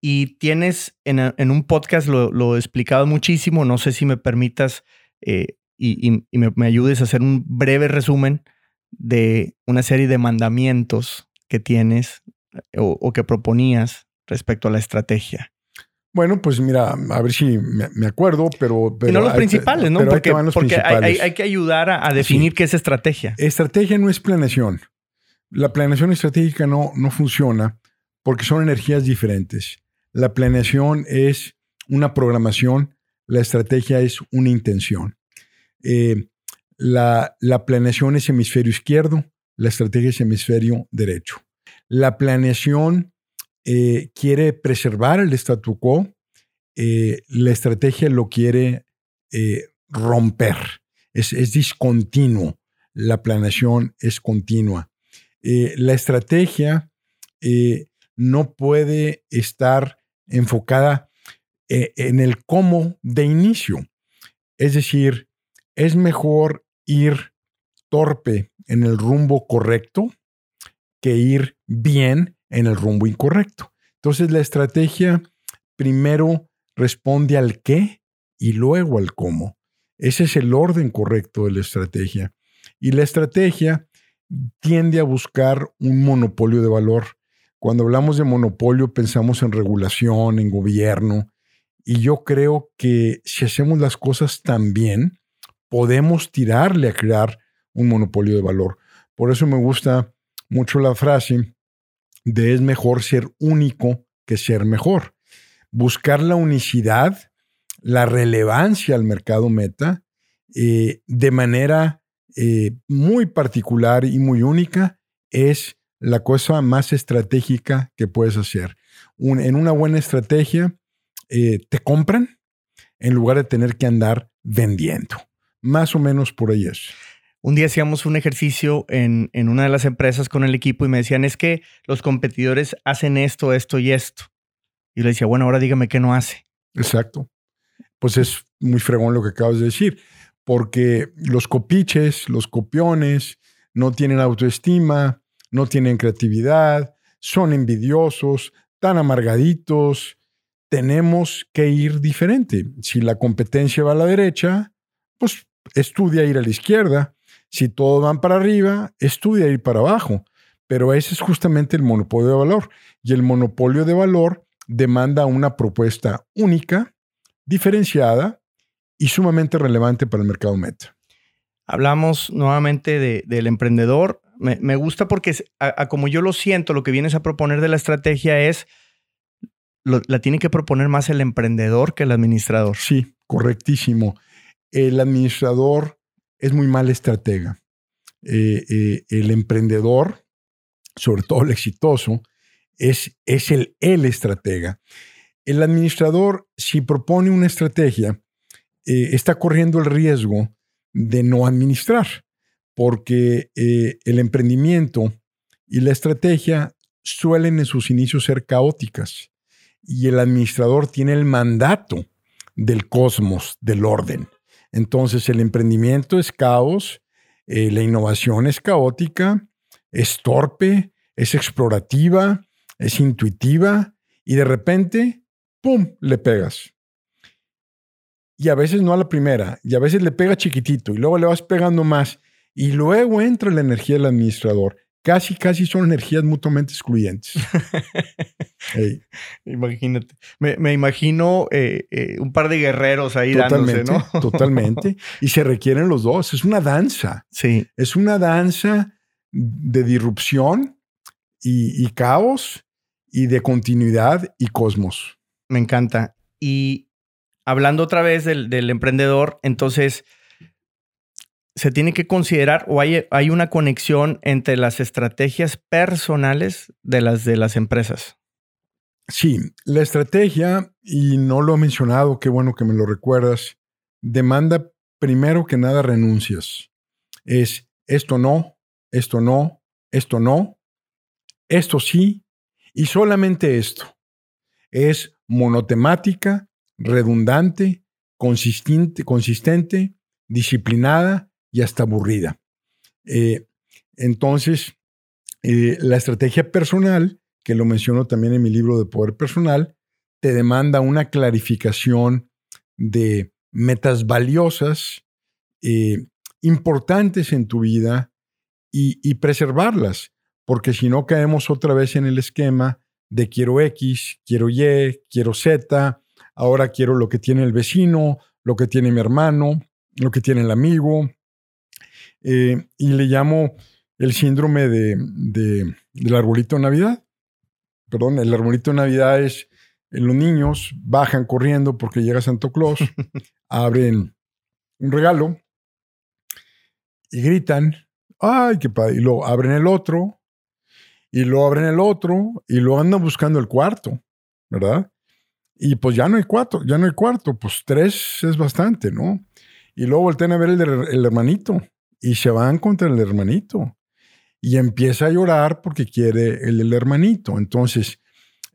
Speaker 2: Y tienes en, un podcast, lo, he explicado muchísimo, no sé si me permitas eh, y, me, ayudes a hacer un breve resumen de una serie de mandamientos que tienes eh, o, que proponías respecto a la estrategia.
Speaker 1: Bueno, pues mira, a ver si me, acuerdo, pero,
Speaker 2: pero... Y no los principales, ¿no? porque, hay, que ayudar a, definir qué es estrategia.
Speaker 1: Estrategia no es planeación. La planeación estratégica no, no funciona porque son energías diferentes. La planeación es una programación, la estrategia es una intención. Eh, la, planeación es hemisferio izquierdo, la estrategia es hemisferio derecho. La planeación eh, quiere preservar el statu quo, eh, la estrategia lo quiere eh, romper, es, es, discontinuo, la planeación es continua. la estrategia no puede estar enfocada en el cómo de inicio. Es decir, es mejor ir torpe en el rumbo correcto que ir bien en el rumbo incorrecto. Entonces la estrategia primero responde al qué y luego al cómo. Ese es el orden correcto de la estrategia. Y la estrategia tiende a buscar un monopolio de valor. Cuando hablamos de monopolio pensamos en regulación, en gobierno. Y yo creo que si hacemos las cosas tan bien, podemos tirarle a crear un monopolio de valor. Por eso me gusta mucho la frase de es mejor ser único que ser mejor. Buscar la unicidad, la relevancia al mercado meta eh, de manera eh, muy particular y muy única es la cosa más estratégica que puedes hacer. en una buena estrategia eh, te compran en lugar de tener que andar vendiendo. Más o menos por ahí es.
Speaker 2: Un día hacíamos un ejercicio en, una de las empresas con el equipo y me decían, es que los competidores hacen esto, esto y esto. Y le decía, bueno, ahora dígame qué no hace.
Speaker 1: Exacto. Pues es muy fregón lo que acabas de decir, porque los copiches, los copiones, no tienen autoestima, no tienen creatividad, son envidiosos, tan amargaditos. Tenemos que ir diferente. Si la competencia va a la derecha, pues estudia ir a la izquierda. Si todos van para arriba, estudia ir para abajo. Pero ese es justamente el monopolio de valor. Y el monopolio de valor demanda una propuesta única, diferenciada y sumamente relevante para el mercado meta.
Speaker 2: Hablamos nuevamente del emprendedor. Me, gusta porque, como yo lo siento, lo que vienes a proponer de la estrategia es, la tiene que proponer más el emprendedor que el administrador.
Speaker 1: Sí, correctísimo. El administrador es muy mal estratega. Eh, eh, el emprendedor, sobre todo el exitoso, es, es el, el estratega. El administrador, si propone una estrategia, eh, está corriendo el riesgo de no administrar, porque el emprendimiento y la estrategia suelen en sus inicios ser caóticas y el administrador tiene el mandato del cosmos, del orden. Entonces el emprendimiento es caos, eh, la innovación es caótica, es torpe, es explorativa, es intuitiva y de repente, ¡pum!, le pegas. Y a veces no a la primera, y a veces le pega chiquitito y luego le vas pegando más y luego entra la energía del administrador casi, casi son energías mutuamente excluyentes.
Speaker 2: Imagínate. Me, imagino eh, eh, un par de guerreros ahí
Speaker 1: totalmente,
Speaker 2: dándose,
Speaker 1: ¿no? totalmente. Y se requieren los dos. Es una danza.
Speaker 2: Sí.
Speaker 1: Es una danza de disrupción y, caos y de continuidad y cosmos.
Speaker 2: Me encanta. Y hablando otra vez del, del emprendedor, entonces se tiene que considerar o hay, hay, una conexión entre las estrategias personales de las de las empresas.
Speaker 1: Sí, la estrategia, y no lo he mencionado, qué bueno que me lo recuerdas, demanda primero que nada renuncias. Es esto no, esto no, esto no, esto sí, y solamente esto. Es monotemática, redundante, consistente, consistente disciplinada y hasta aburrida. Eh, entonces, eh, la estrategia personal, que lo menciono también en mi libro de Poder Personal, te demanda una clarificación de metas valiosas, eh, importantes en tu vida y, y, preservarlas, porque si no caemos otra vez en el esquema de quiero X, quiero Y, quiero Z, ahora quiero lo que tiene el vecino, lo que tiene mi hermano, lo que tiene el amigo, eh, y le llamo el síndrome de, del arbolito de Navidad. Perdón, el arbolito de Navidad es eh, los niños bajan corriendo porque llega Santo Claus, abren un regalo y gritan ay, qué padre. Y luego abren el otro, y luego abren el otro, y lo andan buscando el cuarto, ¿verdad? Y pues ya no hay cuarto, ya no hay cuarto, pues tres es bastante, ¿no? Y luego voltean a ver el, el hermanito y se van contra el hermanito y empieza a llorar porque quiere el, hermanito. Entonces,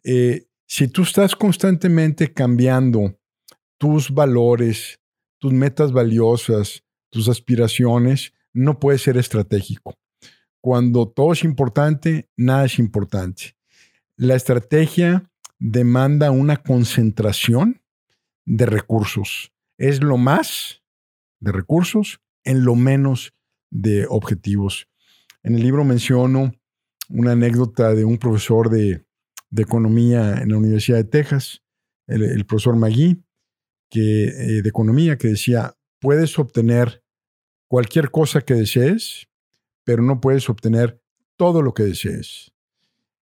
Speaker 1: eh, si tú estás constantemente cambiando tus valores, tus metas valiosas, tus aspiraciones, no puedes ser estratégico. Cuando todo es importante, nada es importante. La estrategia demanda una concentración de recursos. Es lo más de recursos en lo menos de objetivos. En el libro menciono una anécdota de un profesor de, economía en la Universidad de Texas, el, profesor Magui, que, eh, de economía, que decía, puedes obtener cualquier cosa que desees, pero no puedes obtener todo lo que desees.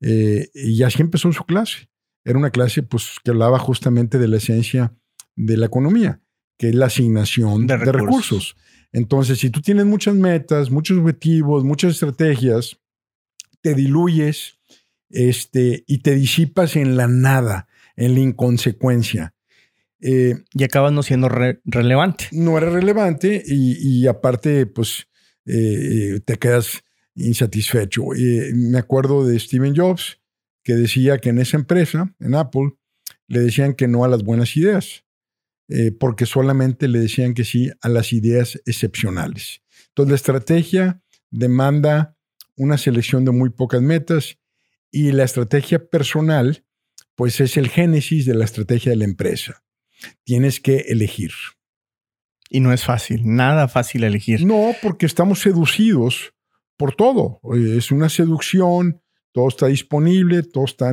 Speaker 1: Eh, y así empezó su clase. Era una clase pues, que hablaba justamente de la esencia de la economía, que es la asignación de recursos. Entonces, si tú tienes muchas metas, muchos objetivos, muchas estrategias, te diluyes este, y te disipas en la nada, en la inconsecuencia.
Speaker 2: Eh, y acabas no siendo relevante.
Speaker 1: No eres relevante y, aparte, pues, eh, te quedas insatisfecho. me acuerdo de Steven Jobs que decía que en esa empresa, en Apple, le decían que no a las buenas ideas. Eh, porque solamente le decían que sí a las ideas excepcionales. Entonces la estrategia demanda una selección de muy pocas metas y la estrategia personal, pues es el génesis de la estrategia de la empresa. Tienes que elegir.
Speaker 2: Y no es fácil, nada fácil elegir.
Speaker 1: No, porque estamos seducidos por todo. Eh, es una seducción, todo está disponible, todo está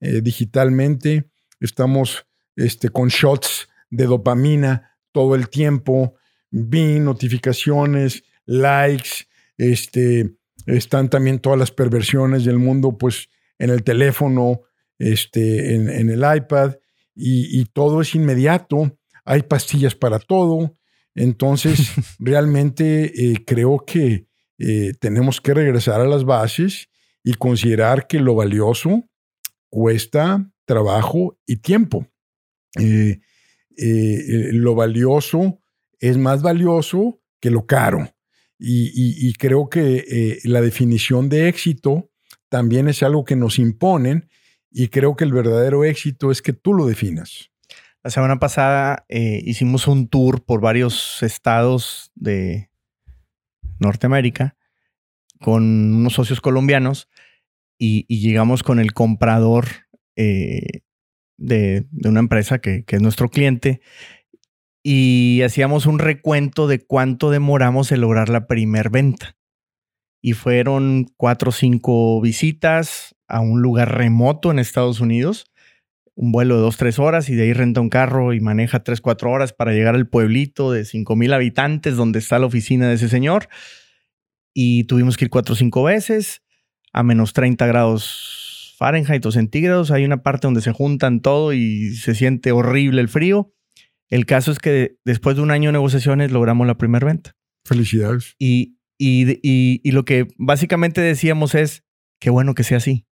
Speaker 1: eh, digitalmente, estamos este, con shots de dopamina todo el tiempo, vi notificaciones, likes, este, están también todas las perversiones del mundo, pues en el teléfono, este, en, el iPad, y, todo es inmediato, hay pastillas para todo, entonces realmente eh, creo que eh, tenemos que regresar a las bases y considerar que lo valioso cuesta trabajo y tiempo. Eh, eh, lo valioso es más valioso que lo caro. Y, creo que eh, la definición de éxito también es algo que nos imponen y creo que el verdadero éxito es que tú lo definas.
Speaker 2: La semana pasada eh, hicimos un tour por varios estados de Norteamérica con unos socios colombianos y, llegamos con el comprador de, una empresa que, es nuestro cliente y hacíamos un recuento de cuánto demoramos en lograr la primer venta. Y fueron cuatro o cinco visitas a un lugar remoto en Estados Unidos, un vuelo de dos, tres horas y de ahí renta un carro y maneja tres, cuatro horas para llegar al pueblito de cinco mil habitantes donde está la oficina de ese señor. Y tuvimos que ir cuatro o cinco veces a menos 30 grados Fahrenheit o centígrados. Hay una parte donde se juntan todo y se siente horrible el frío. El caso es que después de un año de negociaciones logramos la primera venta.
Speaker 1: Felicidades.
Speaker 2: Y, y, lo que básicamente decíamos es, qué bueno que sea así.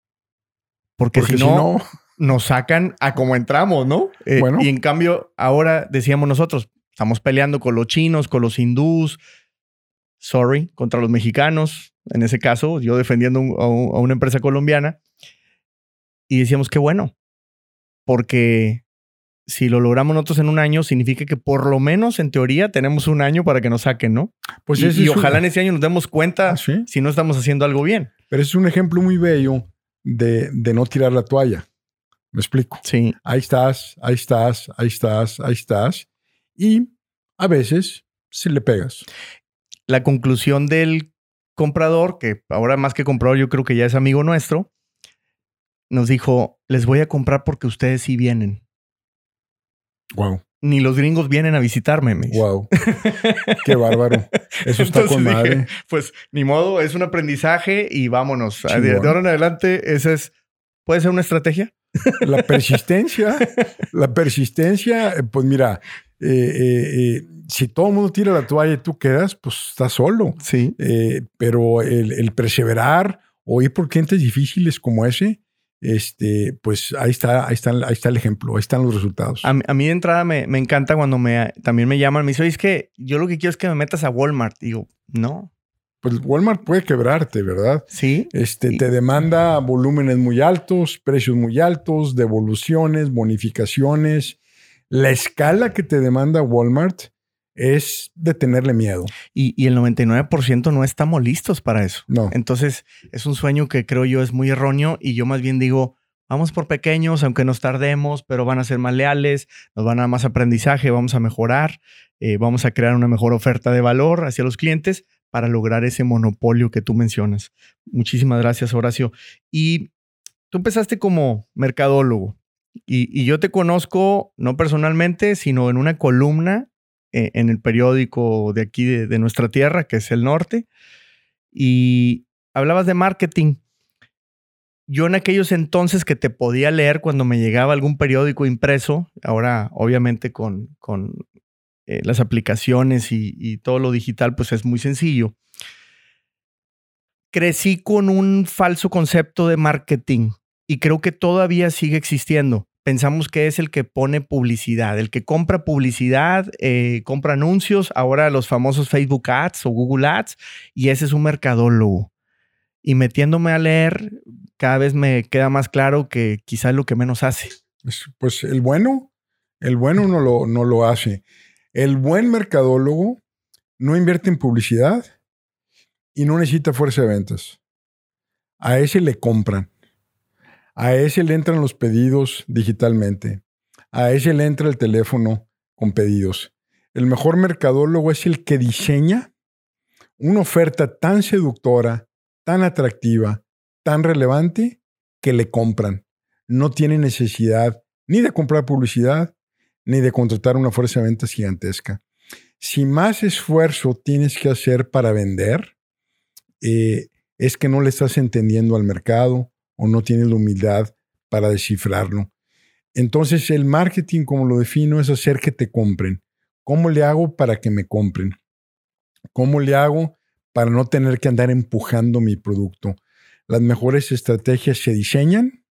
Speaker 2: Porque, si, no, nos sacan a como entramos, ¿no? Eh, y en cambio, ahora decíamos nosotros, estamos peleando con los chinos, con los hindús, sorry, contra los mexicanos. En ese caso, yo defendiendo a una empresa colombiana. Y decíamos, qué bueno, porque si lo logramos nosotros en un año, significa que por lo menos en teoría tenemos un año para que nos saquen, ¿no? Pues y, ojalá en ese año nos demos cuenta ah, si no estamos haciendo algo bien.
Speaker 1: Pero es un ejemplo muy bello de, de, no tirar la toalla. ¿Me explico?
Speaker 2: Sí.
Speaker 1: Ahí estás, ahí estás, ahí estás, ahí estás. Y a veces si le pegas.
Speaker 2: La conclusión del comprador, que ahora más que comprador yo creo que ya es amigo nuestro, nos dijo, les voy a comprar porque ustedes sí vienen.
Speaker 1: Wow.
Speaker 2: Ni los gringos vienen a visitarme. Me
Speaker 1: wow. Qué bárbaro. Eso está con madre.
Speaker 2: pues ni modo, es un aprendizaje y vámonos. De, ahora en adelante, esa es, puede ser una estrategia.
Speaker 1: La persistencia, la persistencia, eh, pues mira, eh, si todo el mundo tira la toalla y tú quedas, pues estás solo.
Speaker 2: Sí.
Speaker 1: pero el, el, perseverar o ir por clientes difíciles como ese, este, pues ahí está, ahí está, ahí está el ejemplo, ahí están los resultados.
Speaker 2: A, mí de entrada me, me, encanta cuando me, también me llaman, me dicen, es que yo lo que quiero es que me metas a Walmart. digo, no.
Speaker 1: Pues Walmart puede quebrarte, ¿verdad?
Speaker 2: Sí.
Speaker 1: Este, Te demanda volúmenes muy altos, precios muy altos, devoluciones, bonificaciones. La escala que te demanda Walmart es de tenerle miedo.
Speaker 2: Y, y el 99% no estamos listos para eso.
Speaker 1: No.
Speaker 2: Entonces, es un sueño que creo yo es muy erróneo y yo más bien digo, vamos por pequeños, aunque nos tardemos, pero van a ser más leales, nos van a dar más aprendizaje, vamos a mejorar, eh, vamos a crear una mejor oferta de valor hacia los clientes para lograr ese monopolio que tú mencionas. Muchísimas gracias, Horacio. Y tú empezaste como mercadólogo y, y yo te conozco no personalmente, sino en una columna eh, en el periódico de aquí de, nuestra tierra, que es el norte, y hablabas de marketing. Yo en aquellos entonces que te podía leer cuando me llegaba algún periódico impreso, ahora obviamente con, con eh, las aplicaciones y, y todo lo digital, pues es muy sencillo. Crecí con un falso concepto de marketing y creo que todavía sigue existiendo pensamos que es el que pone publicidad, el que compra publicidad, eh, compra anuncios, ahora los famosos Facebook Ads o Google Ads, y ese es un mercadólogo. Y metiéndome a leer, cada vez me queda más claro que quizá es lo que menos hace.
Speaker 1: Pues el bueno, el bueno no lo, no lo hace. El buen mercadólogo no invierte en publicidad y no necesita fuerza de ventas. A ese le compran. A ese le entran los pedidos digitalmente. A ese le entra el teléfono con pedidos. El mejor mercadólogo es el que diseña una oferta tan seductora, tan atractiva, tan relevante, que le compran. No tiene necesidad ni de comprar publicidad, ni de contratar una fuerza de ventas gigantesca. Si más esfuerzo tienes que hacer para vender, eh, es que no le estás entendiendo al mercado, o no tienes la humildad para descifrarlo. Entonces el marketing, como lo defino, es hacer que te compren. ¿Cómo le hago para que me compren? ¿Cómo le hago para no tener que andar empujando mi producto? Las mejores estrategias se diseñan,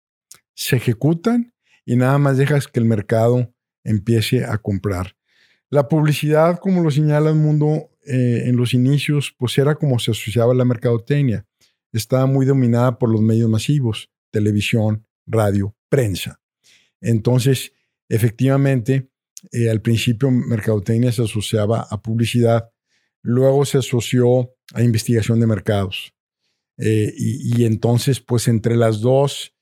Speaker 1: se ejecutan y nada más dejas que el mercado empiece a comprar. La publicidad, como lo señala el mundo eh, en los inicios, pues era como se asociaba la mercadotecnia estaba muy dominada por los medios masivos, televisión, radio, prensa. Entonces, efectivamente, eh, al principio mercadotecnia se asociaba a publicidad, luego se asoció a investigación de mercados. Eh, y, entonces, pues entre las dos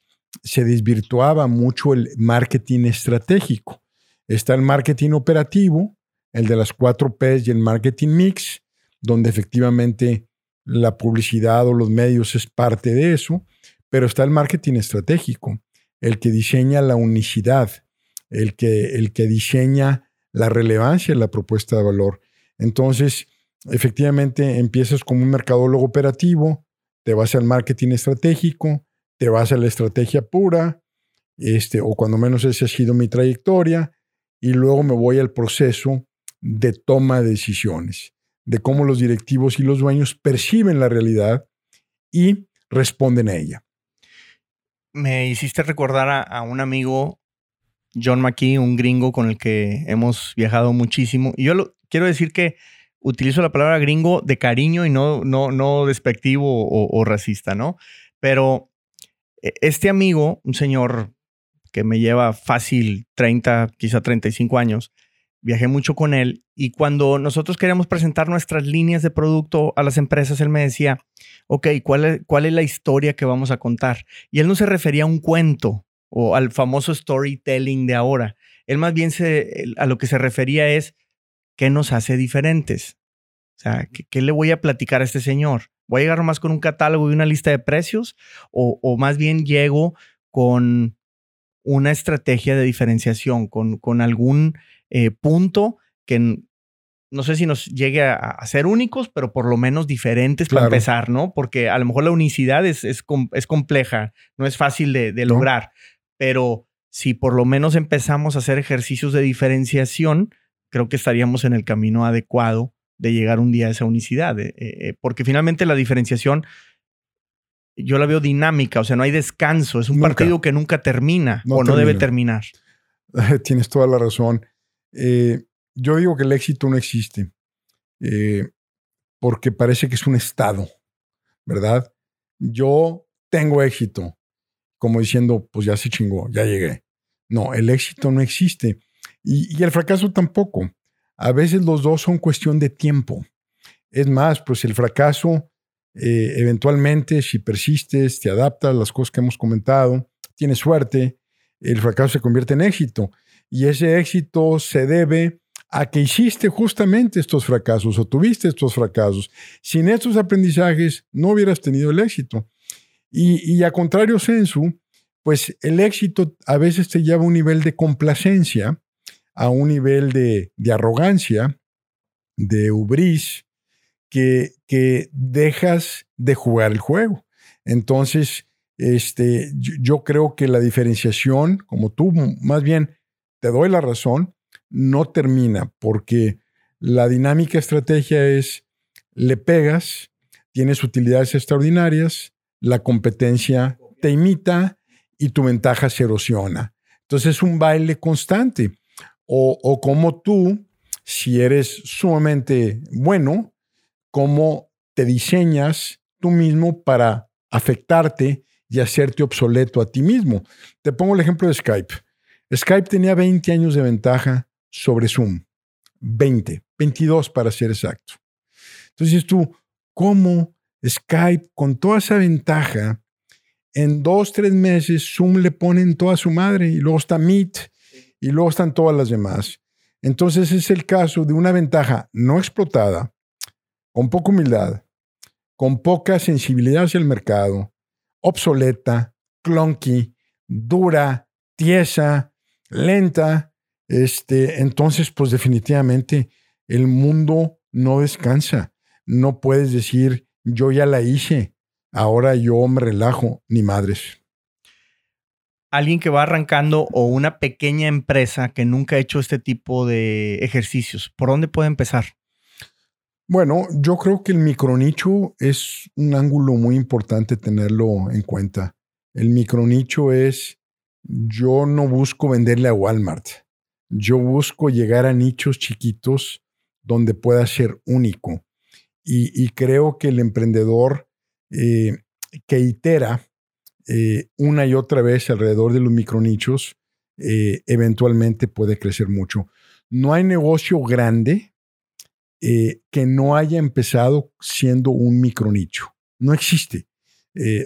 Speaker 1: se desvirtuaba mucho el marketing estratégico. Está el marketing operativo, el de las cuatro P's y el marketing mix, donde efectivamente la publicidad o los medios es parte de eso, pero está el marketing estratégico, el que diseña la unicidad, el que, el que diseña la relevancia de la propuesta de valor. Entonces, efectivamente, empiezas como un mercadólogo operativo, te vas al marketing estratégico, te vas a la estrategia pura, este, o cuando menos esa ha sido mi trayectoria, y luego me voy al proceso de toma de decisiones de cómo los directivos y los dueños perciben la realidad y responden a ella.
Speaker 2: Me hiciste recordar a, un amigo, John McKee, un gringo con el que hemos viajado muchísimo. Y yo quiero decir que utilizo la palabra gringo de cariño y no, no, no despectivo o, o racista, ¿no? Pero e, este amigo, un señor que me lleva fácil 30, quizá 35 años, viajé mucho con él y cuando nosotros queríamos presentar nuestras líneas de producto a las empresas, él me decía, ok, ¿cuál es, cuál es la historia que vamos a contar? Y él no se refería a un cuento o al famoso storytelling de ahora. Él más bien se, a lo que se refería es, ¿qué nos hace diferentes? O sea, ¿qué, le voy a platicar a este señor? ¿Voy a llegar más con un catálogo y una lista de precios? O, o más bien llego con una estrategia de diferenciación, con, con algún eh, punto que no sé si nos llegue a, ser únicos, pero por lo menos diferentes para empezar, ¿no? Porque a lo mejor la unicidad es, es, compleja, no es fácil de, lograr, pero si por lo menos empezamos a hacer ejercicios de diferenciación, creo que estaríamos en el camino adecuado de llegar un día a esa unicidad. Eh, eh, porque finalmente la diferenciación yo la veo dinámica, o sea, no hay descanso, es un partido que nunca termina o no debe terminar.
Speaker 1: Tienes toda la razón. Eh, yo digo que el éxito no existe porque parece que es un estado, ¿verdad? Yo tengo éxito, como diciendo, pues ya se chingó, ya llegué. No, el éxito no existe y el fracaso tampoco. A veces los dos son cuestión de tiempo. Es más, pues el fracaso, eh, eventualmente, si persistes, te adaptas a las cosas que hemos comentado, tienes suerte, el fracaso se convierte en éxito. Y ese éxito se debe a que hiciste justamente estos fracasos o tuviste estos fracasos. Sin estos aprendizajes no hubieras tenido el éxito. Y, a contrario sensu, pues el éxito a veces te lleva a un nivel de complacencia a un nivel de, arrogancia, de ubris, que, que, dejas de jugar el juego. Entonces, este, yo, creo que la diferenciación, como tú más bien te doy la razón, no termina porque la dinámica estrategia es le pegas, tienes utilidades extraordinarias, la competencia te imita y tu ventaja se erosiona. Entonces es un baile constante. O, como tú, si eres sumamente bueno, cómo te diseñas tú mismo para afectarte y hacerte obsoleto a ti mismo. Te pongo el ejemplo de Skype. Skype tenía 20 años de ventaja sobre Zoom. 20, 22 para ser exacto. Entonces tú, ¿cómo Skype con toda esa ventaja, en dos, tres meses Zoom le ponen toda su madre y luego está Meet y luego están todas las demás. Entonces es el caso de una ventaja no explotada, con poca humildad, con poca sensibilidad hacia el mercado, obsoleta, clunky, dura, tiesa, lenta. Este, entonces, pues definitivamente el mundo no descansa. No puedes decir, yo ya la hice, ahora yo me relajo, ni madres
Speaker 2: alguien que va arrancando o una pequeña empresa que nunca ha hecho este tipo de ejercicios? ¿Por dónde puede empezar?
Speaker 1: Bueno, yo creo que el micronicho es un ángulo muy importante tenerlo en cuenta. El micronicho es, yo no busco venderle a Walmart, yo busco llegar a nichos chiquitos donde pueda ser único. Y, creo que el emprendedor eh, que itera eh, una y otra vez alrededor de los micronichos, eh, eventualmente puede crecer mucho. No hay negocio grande que no haya empezado siendo un micronicho. No existe.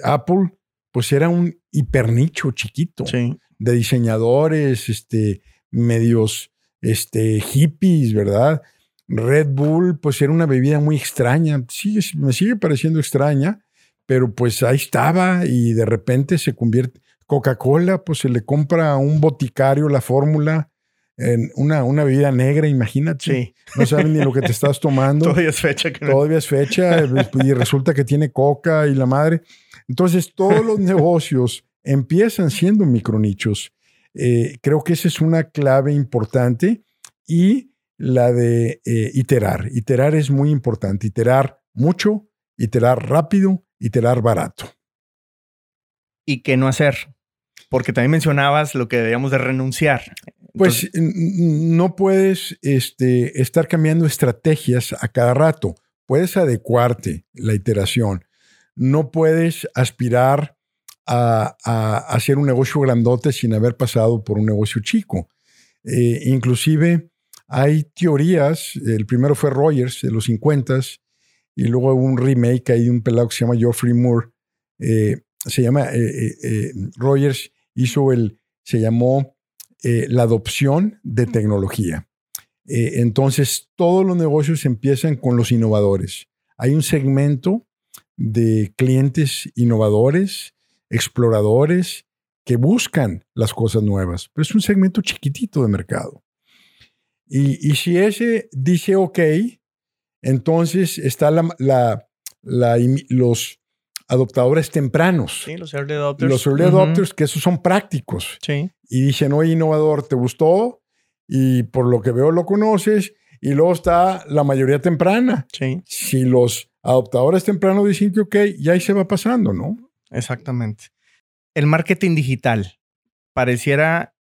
Speaker 1: Apple, pues era un hipernicho chiquito de diseñadores, este, medios este, hippies, ¿verdad? Red Bull, pues era una bebida muy extraña. Sigue, me sigue pareciendo extraña, pero pues ahí estaba y de repente se convierte. Coca-Cola, pues se le compra a un boticario la fórmula en una, una bebida negra, imagínate. Sí. No saben ni lo que te estás tomando.
Speaker 2: Todavía es fecha.
Speaker 1: Que Todavía es fecha y resulta que tiene coca y la madre. Entonces, todos los negocios empiezan siendo micronichos. Eh, creo que esa es una clave importante y la de eh, iterar. Iterar es muy importante. Iterar mucho, iterar rápido iterar barato.
Speaker 2: ¿Y qué no hacer? Porque también mencionabas lo que debíamos de renunciar.
Speaker 1: pues no puedes este, estar cambiando estrategias a cada rato. Puedes adecuarte la iteración. No puedes aspirar a, hacer un negocio grandote sin haber pasado por un negocio chico. Eh, inclusive hay teorías, el primero fue Rogers de los 50 y luego hubo un remake ahí de un pelado que se llama Geoffrey Moore. Eh, se llama, eh, Rogers hizo el, se llamó la adopción de tecnología. entonces, todos los negocios empiezan con los innovadores. Hay un segmento de clientes innovadores, exploradores, que buscan las cosas nuevas, pero es un segmento chiquitito de mercado. Y, y si ese dice, ok, entonces está la, los adoptadores tempranos.
Speaker 2: Sí, los early adopters.
Speaker 1: Los early adopters, que esos son prácticos.
Speaker 2: Sí.
Speaker 1: Y dicen, oye, innovador, ¿te gustó? y por lo que veo lo conoces. Y luego está la mayoría temprana.
Speaker 2: Sí.
Speaker 1: Si los adoptadores tempranos dicen que ok, ya ahí se va pasando, ¿no?
Speaker 2: Exactamente. El marketing digital pareciera,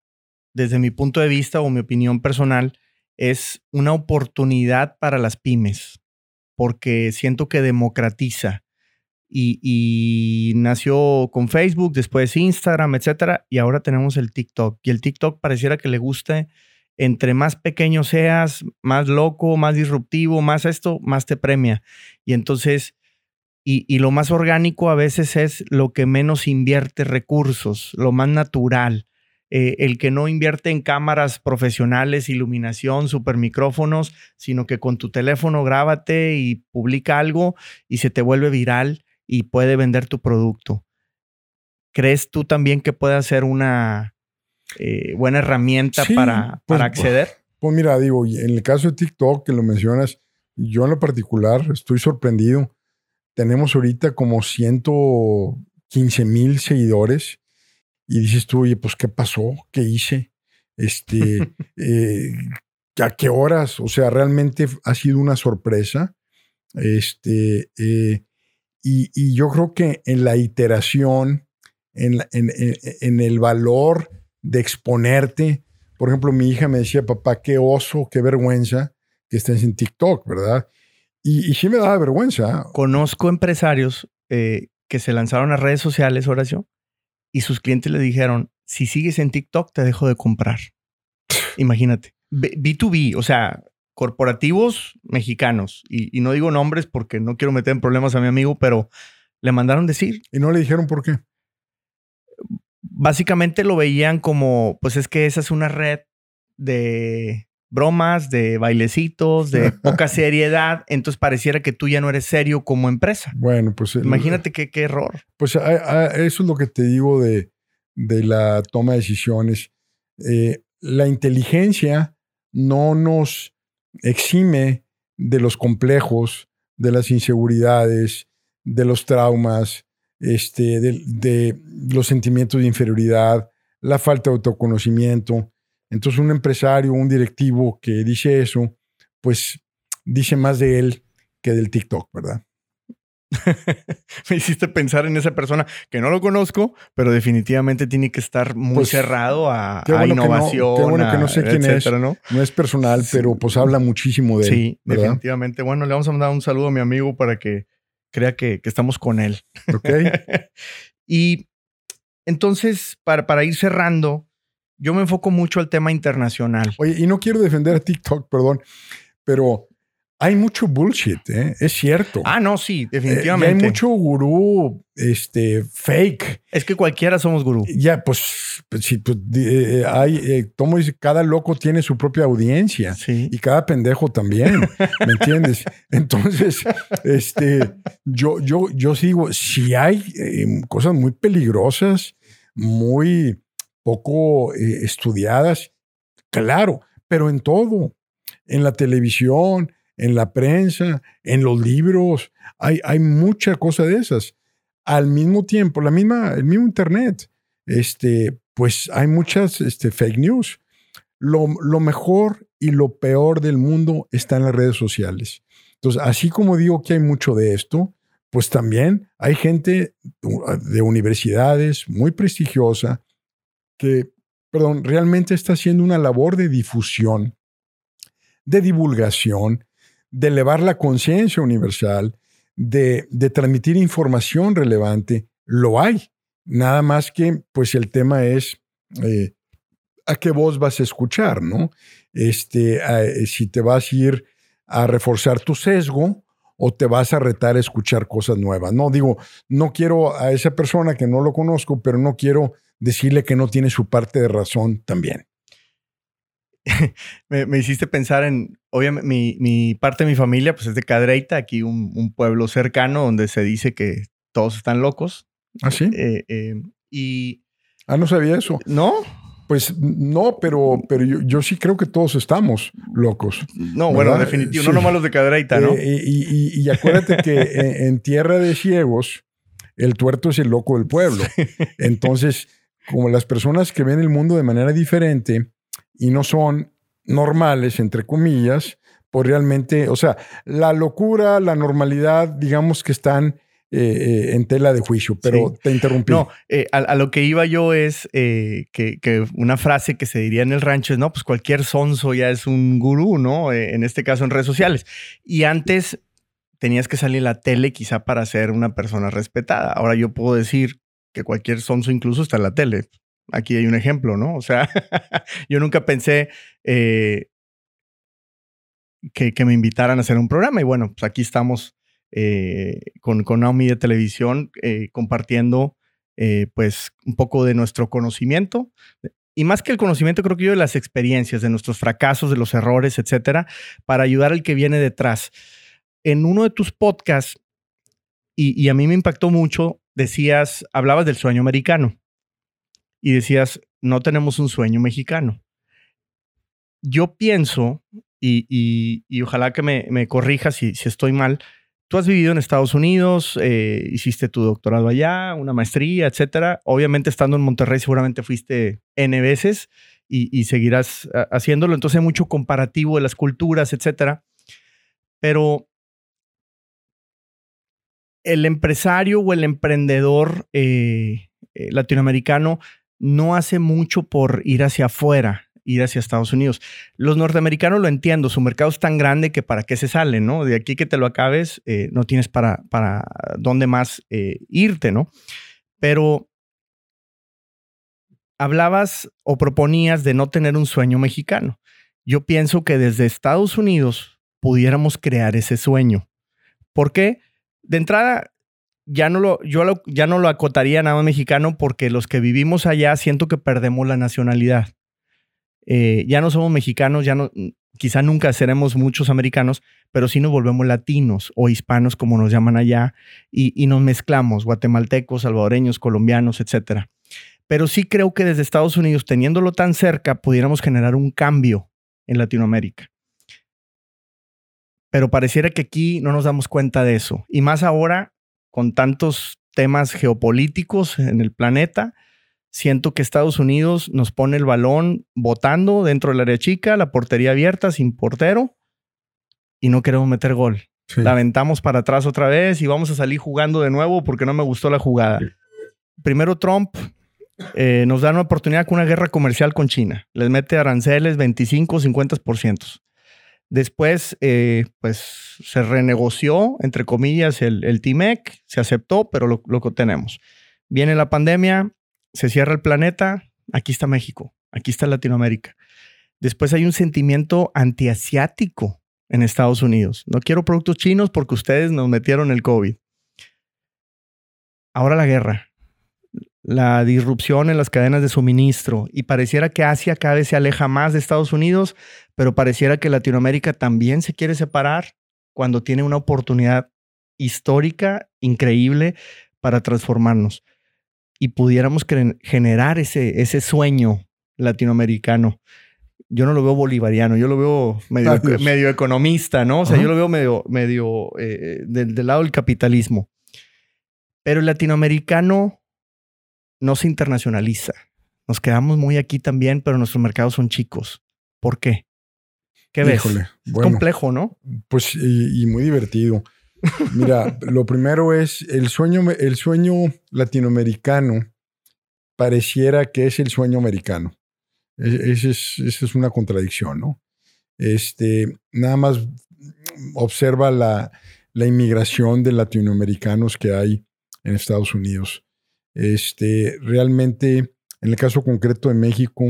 Speaker 2: desde mi punto de vista o mi opinión personal, es una oportunidad para las pymes, porque siento que democratiza. Y, y, nació con Facebook, después Instagram, etcétera, y ahora tenemos el TikTok. Y el TikTok pareciera que le guste entre más pequeño seas, más loco, más disruptivo, más esto, más te premia. Y entonces, y, lo más orgánico a veces es lo que menos invierte recursos, lo más natural. Eh, el que no invierte en cámaras profesionales, iluminación, super micrófonos, sino que con tu teléfono grábate y publica algo y se te vuelve viral y puede vender tu producto. ¿Crees tú también que puede ser una, eh, buena herramienta para,
Speaker 1: pues,
Speaker 2: para acceder?
Speaker 1: Pues mira, digo, en el caso de TikTok que lo mencionas, yo en lo particular estoy sorprendido. Tenemos ahorita como 115 mil seguidores y dices tú, oye, pues ¿qué pasó? ¿Qué hice? Este, eh, ¿a qué horas? O sea, realmente ha sido una sorpresa. Este, eh, y, y, yo creo que en la iteración, en, en, en el valor de exponerte. Por ejemplo, mi hija me decía, papá, qué oso, qué vergüenza que estés en TikTok, ¿verdad? Y, sí me daba vergüenza.
Speaker 2: Conozco empresarios eh, que se lanzaron a redes sociales, Horacio, y sus clientes le dijeron, si sigues en TikTok, te dejo de comprar. Imagínate. B2B, o sea, corporativos mexicanos. Y, y, no digo nombres porque no quiero meter en problemas a mi amigo, pero le mandaron decir.
Speaker 1: ¿Y no le dijeron por qué?
Speaker 2: Básicamente lo veían como, pues es que esa es una red de bromas, de bailecitos, de poca seriedad, entonces pareciera que tú ya no eres serio como empresa.
Speaker 1: Bueno, pues...
Speaker 2: Imagínate qué, qué error.
Speaker 1: Pues eso es lo que te digo de, de la toma de decisiones. Eh, la inteligencia no nos exime de los complejos, de las inseguridades, de los traumas, este, de, los sentimientos de inferioridad, la falta de autoconocimiento. Entonces un empresario, un directivo que dice eso, pues dice más de él que del TikTok, ¿verdad?
Speaker 2: Me hiciste pensar en esa persona que no lo conozco, pero definitivamente tiene que estar muy pues, cerrado a, innovación.
Speaker 1: qué bueno que no sé quién es. ¿no? no es personal, pero pues habla muchísimo de él. Sí,
Speaker 2: definitivamente. Bueno, le vamos a mandar un saludo a mi amigo para que crea que, estamos con él.
Speaker 1: Ok.
Speaker 2: y entonces, para, para ir cerrando, yo me enfoco mucho al tema internacional.
Speaker 1: Oye, y no quiero defender a TikTok, perdón, pero hay mucho bullshit, ¿eh? es cierto.
Speaker 2: Ah, no, sí, definitivamente.
Speaker 1: hay mucho gurú este, fake.
Speaker 2: Es que cualquiera somos gurú.
Speaker 1: Ya, pues, pues sí, pues, eh, hay, eh, como dice, cada loco tiene su propia audiencia.
Speaker 2: Sí.
Speaker 1: Y cada pendejo también, ¿me entiendes? Entonces, este, yo, yo, yo sigo, si hay cosas muy peligrosas, muy poco estudiadas, claro, pero en todo, en la televisión, en la prensa, en los libros. Hay, hay mucha cosa de esas. Al mismo tiempo, la misma, el mismo Internet, este, pues hay muchas este, fake news. Lo, lo mejor y lo peor del mundo está en las redes sociales. Entonces, así como digo que hay mucho de esto, pues también hay gente de universidades muy prestigiosa que, perdón, realmente está haciendo una labor de difusión, de divulgación, de elevar la conciencia universal, de, transmitir información relevante, lo hay. Nada más que, pues el tema es eh, a qué voz vas a escuchar, ¿no? Este, eh, si te vas a ir a reforzar tu sesgo o te vas a retar a escuchar cosas nuevas. No digo, no quiero a esa persona que no lo conozco, pero no quiero decirle que no tiene su parte de razón también.
Speaker 2: me, hiciste pensar en, obviamente, mi, parte de mi familia pues es de Cadreita, aquí un, pueblo cercano donde se dice que todos están locos.
Speaker 1: ¿Ah, sí?
Speaker 2: Eh, eh, y...
Speaker 1: Ah, no sabía eso.
Speaker 2: ¿No?
Speaker 1: Pues no, pero, pero yo, sí creo que todos estamos locos.
Speaker 2: No, bueno, definitivo, no nomás los de Cadreita, ¿no?
Speaker 1: Eh, y, acuérdate que en, tierra de ciegos, el tuerto es el loco del pueblo. Entonces, como las personas que ven el mundo de manera diferente, y no son normales, entre comillas, pues realmente, o sea, la locura, la normalidad, digamos que están eh, eh, en tela de juicio, pero te interrumpí.
Speaker 2: No, eh, a, lo que iba yo es que, que, una frase que se diría en el rancho es, no, pues cualquier sonso ya es un gurú, ¿no? en este caso en redes sociales. Y antes tenías que salir a la tele quizá para ser una persona respetada. Ahora yo puedo decir que cualquier sonso incluso está en la tele. Aquí hay un ejemplo, ¿no? O sea, yo nunca pensé eh, que, me invitaran a hacer un programa y bueno, pues aquí estamos eh, con, con Naomi de Televisión eh, compartiendo pues un poco de nuestro conocimiento y más que el conocimiento, creo que yo de las experiencias, de nuestros fracasos, de los errores, etcétera, para ayudar al que viene detrás en uno de tus podcasts, y, a mí me impactó mucho, decías, hablabas del sueño americano y decías, no tenemos un sueño mexicano. Yo pienso, y, ojalá que me, corrijas si, si, estoy mal, tú has vivido en Estados Unidos, eh, hiciste tu doctorado allá, una maestría, etcétera. Obviamente, estando en Monterrey, seguramente fuiste N veces y, y seguirás ah, haciéndolo. Entonces, hay mucho comparativo de las culturas, etcétera. Pero el empresario o el emprendedor eh, eh, latinoamericano no hace mucho por ir hacia afuera, ir hacia Estados Unidos. Los norteamericanos lo entiendo, su mercado es tan grande que para qué se sale, ¿no? De aquí que te lo acabes, eh, no tienes para, para dónde más irte, ¿no? Pero hablabas o proponías de no tener un sueño mexicano. Yo pienso que desde Estados Unidos pudiéramos crear ese sueño. ¿Por qué? de entrada, ya no lo, yo ya no lo acotaría nada mexicano porque los que vivimos allá siento que perdemos la nacionalidad. Eh, ya no somos mexicanos, ya no, quizá nunca seremos muchos americanos, pero sí nos volvemos latinos o hispanos, como nos llaman allá, y, y nos mezclamos, guatemaltecos, salvadoreños, colombianos, etc. Pero sí creo que desde Estados Unidos, teniéndolo tan cerca, pudiéramos generar un cambio en Latinoamérica pero pareciera que aquí no nos damos cuenta de eso. Y más ahora, con tantos temas geopolíticos en el planeta, siento que Estados Unidos nos pone el balón botando dentro del área chica, la portería abierta, sin portero, y no queremos meter gol. La aventamos para atrás otra vez y vamos a salir jugando de nuevo porque no me gustó la jugada. Primero Trump eh, nos da una oportunidad con una guerra comercial con China. Les mete aranceles 25, 50%. Después, eh, pues se renegoció, entre comillas, el, el TIMEC, se aceptó, pero lo, lo tenemos. Viene la pandemia, se cierra el planeta, aquí está México, aquí está Latinoamérica. Después hay un sentimiento antiasiático en Estados Unidos. No quiero productos chinos porque ustedes nos metieron el COVID. Ahora la guerra la disrupción en las cadenas de suministro y pareciera que Asia cada vez se aleja más de Estados Unidos, pero pareciera que Latinoamérica también se quiere separar cuando tiene una oportunidad histórica increíble para transformarnos y pudiéramos generar ese, ese sueño latinoamericano. Yo no lo veo bolivariano, yo lo veo medio, medio economista, ¿no? O sea, yo lo veo medio, medio eh, del, del lado del capitalismo. Pero el latinoamericano no se internacionaliza. Nos quedamos muy aquí también, pero nuestros mercados son chicos. ¿Por qué? ¿Qué ves? es complejo, ¿no?
Speaker 1: Pues y, muy divertido. Mira, lo primero es el sueño, el sueño latinoamericano pareciera que es el sueño americano. Esa es, es, una contradicción, ¿no? Este, nada más observa la, la inmigración de latinoamericanos que hay en Estados Unidos. Este, realmente, en el caso concreto de México,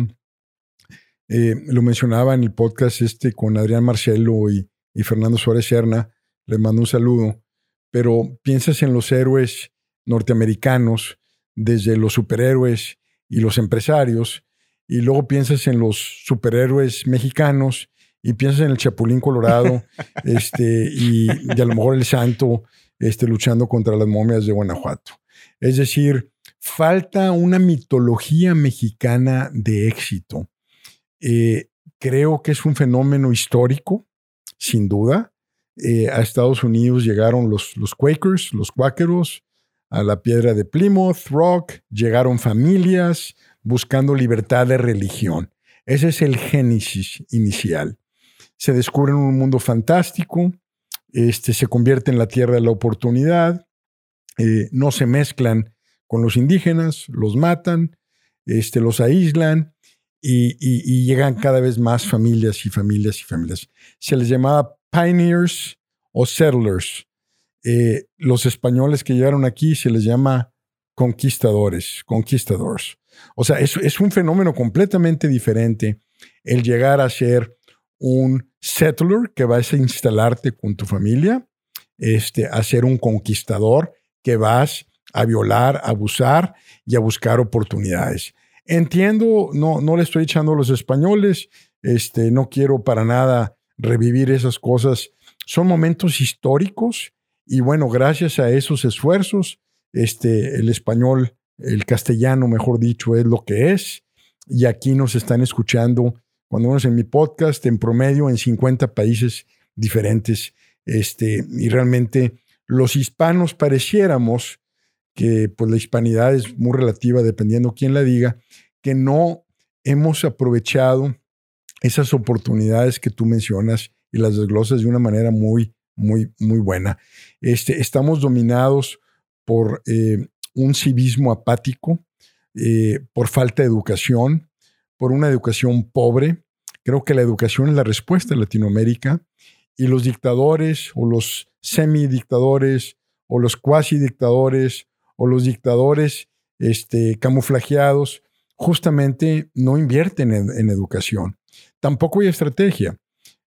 Speaker 1: eh, lo mencionaba en el podcast este con Adrián Marcelo y, Fernando Suárez Serna, les mando un saludo, pero piensas en los héroes norteamericanos, desde los superhéroes y los empresarios, y luego piensas en los superhéroes mexicanos y piensas en el Chapulín Colorado este, y, y, a lo mejor el santo este, luchando contra las momias de Guanajuato. Es decir, falta una mitología mexicana de éxito. Eh, creo que es un fenómeno histórico, sin duda. Eh, a Estados Unidos llegaron los, los Quakers, los cuáqueros, a la piedra de Plymouth Rock, llegaron familias buscando libertad de religión. Ese es el génesis inicial. Se descubre un mundo fantástico, este, se convierte en la tierra de la oportunidad, eh, no se mezclan con los indígenas, los matan, este, los aíslan y, llegan cada vez más familias y familias y familias. Se les llamaba pioneers o settlers. Eh, los españoles que llegaron aquí se les llama conquistadores, conquistadores. O sea, es, es un fenómeno completamente diferente el llegar a ser un settler que vas a instalarte con tu familia, este, a ser un conquistador que vas a violar, a abusar y a buscar oportunidades. Entiendo, no, no le estoy echando a los españoles, este, no quiero para nada revivir esas cosas. Son momentos históricos y bueno, gracias a esos esfuerzos, este, el español, el castellano, mejor dicho, es lo que es. Y aquí nos están escuchando, cuando vamos en mi podcast, en promedio en 50 países diferentes. Este, y realmente los hispanos pareciéramos que pues la hispanidad es muy relativa dependiendo quién la diga, que no hemos aprovechado esas oportunidades que tú mencionas y las desglosas de una manera muy, muy, muy buena. Este, estamos dominados por eh, un civismo apático, eh, por falta de educación, por una educación pobre. Creo que la educación es la respuesta en Latinoamérica y los dictadores o los semidictadores o los cuasi dictadores o los dictadores este, camuflajeados justamente no invierten en, educación. Tampoco hay estrategia.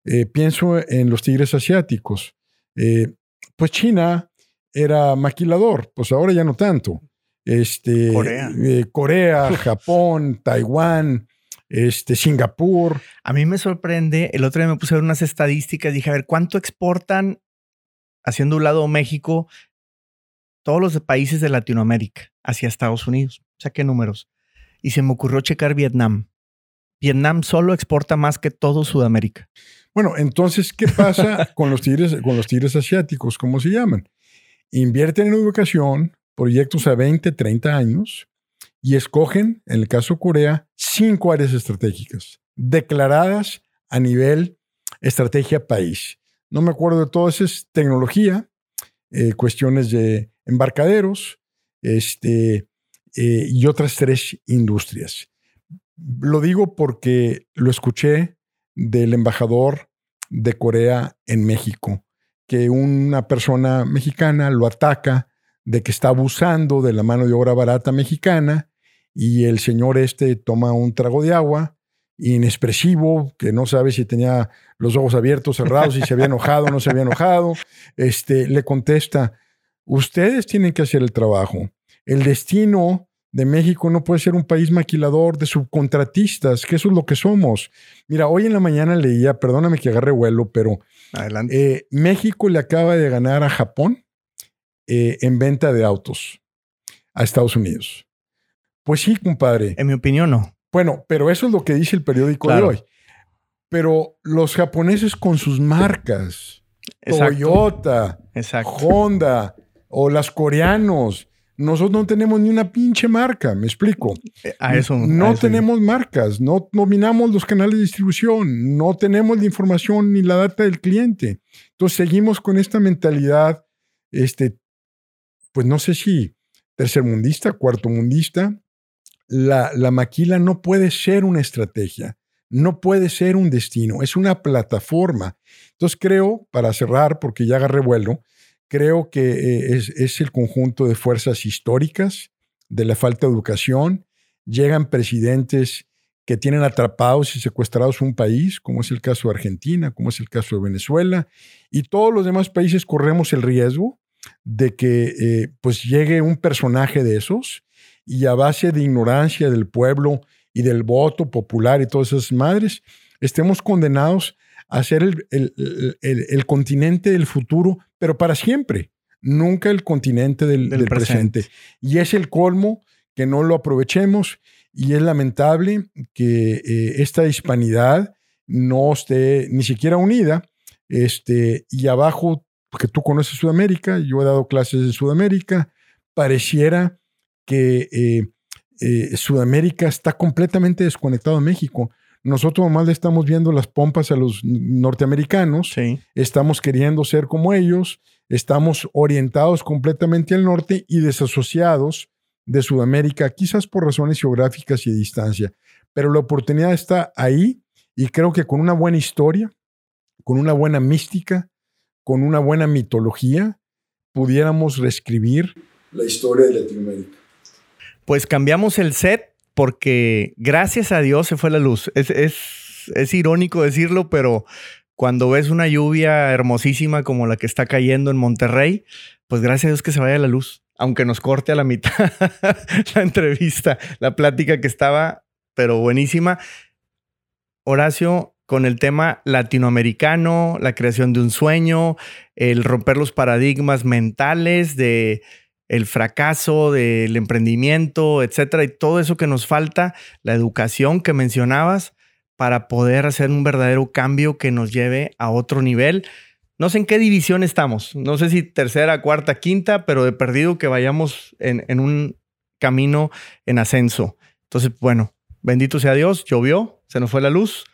Speaker 1: Eh, pienso en los tigres asiáticos. Eh, pues China era maquilador, pues ahora ya no tanto. Este,
Speaker 2: Corea.
Speaker 1: Eh, Corea, Japón, Taiwán, este, Singapur.
Speaker 2: A mí me sorprende, el otro día me puse a ver unas estadísticas, dije, a ver, ¿cuánto exportan, haciendo un lado México, todos los países de Latinoamérica hacia Estados Unidos? O sea, ¿qué números? Y se me ocurrió checar Vietnam. Vietnam solo exporta más que todo Sudamérica.
Speaker 1: Bueno, entonces, ¿qué pasa con los tigres, con los tigres asiáticos? ¿Cómo se llaman? Invierten en educación, proyectos a 20, 30 años, y escogen, en el caso de Corea, cinco áreas estratégicas declaradas a nivel estrategia país. No me acuerdo de todo, eso es tecnología, eh, cuestiones de embarcaderos este, eh, y otras tres industrias. Lo digo porque lo escuché del embajador de Corea en México, que una persona mexicana lo ataca de que está abusando de la mano de obra barata mexicana y el señor este toma un trago de agua inexpresivo, que no sabe si tenía los ojos abiertos, cerrados, si se había enojado o no se había enojado, este, le contesta, ustedes tienen que hacer el trabajo. El destino de México no puede ser un país maquilador de subcontratistas, que eso es lo que somos. Mira, hoy en la mañana leía, perdóname que agarre vuelo, pero
Speaker 2: Adelante.
Speaker 1: Eh, México le acaba de ganar a Japón eh, en venta de autos a Estados Unidos. Pues sí, compadre.
Speaker 2: En mi opinión, no.
Speaker 1: Bueno, pero eso es lo que dice el periódico de hoy. Pero los japoneses con sus marcas, Toyota, Honda o las coreanos, nosotros no tenemos ni una pinche marca, me explico.
Speaker 2: A eso.
Speaker 1: No tenemos marcas, no dominamos los canales de distribución, no tenemos la información ni la data del cliente. Entonces seguimos con esta mentalidad, este, pues no sé si tercermundista, cuartomundista, la, la maquila no puede ser una estrategia, no puede ser un destino, es una plataforma. Entonces creo, para cerrar, porque ya agarré vuelo, creo que eh, es, el conjunto de fuerzas históricas, de la falta de educación. Llegan presidentes que tienen atrapados y secuestrados un país, como es el caso de Argentina, como es el caso de Venezuela, y todos los demás países corremos el riesgo de que eh, pues llegue un personaje de esos y a base de ignorancia del pueblo y del voto popular y todas esas madres, estemos condenados a ser el, continente del futuro, pero para siempre, nunca el continente del, presente. Y es el colmo que no lo aprovechemos y es lamentable que eh, esta hispanidad no esté ni siquiera unida este, y abajo, porque tú conoces Sudamérica, yo he dado clases en Sudamérica, pareciera que eh, eh, Sudamérica está completamente desconectado de México. Nosotros nomás le estamos viendo las pompas a los norteamericanos,
Speaker 2: Sí.
Speaker 1: estamos queriendo ser como ellos, estamos orientados completamente al norte y desasociados de Sudamérica, quizás por razones geográficas y de distancia. Pero la oportunidad está ahí y creo que con una buena historia, con una buena mística, con una buena mitología, pudiéramos reescribir la historia de Latinoamérica.
Speaker 2: Pues cambiamos el set porque gracias a Dios se fue la luz. Es, es, es irónico decirlo, pero cuando ves una lluvia hermosísima como la que está cayendo en Monterrey, pues gracias a Dios que se vaya la luz, aunque nos corte a la mitad la entrevista, la plática que estaba, pero buenísima. Horacio, con el tema latinoamericano, la creación de un sueño, el romper los paradigmas mentales de el fracaso, del emprendimiento, etcétera, y todo eso que nos falta, la educación que mencionabas, para poder hacer un verdadero cambio que nos lleve a otro nivel. No sé en qué división estamos, no sé si tercera, cuarta, quinta, pero de perdido que vayamos en, un camino en ascenso. Entonces, bueno, bendito sea Dios, llovió, se nos fue la luz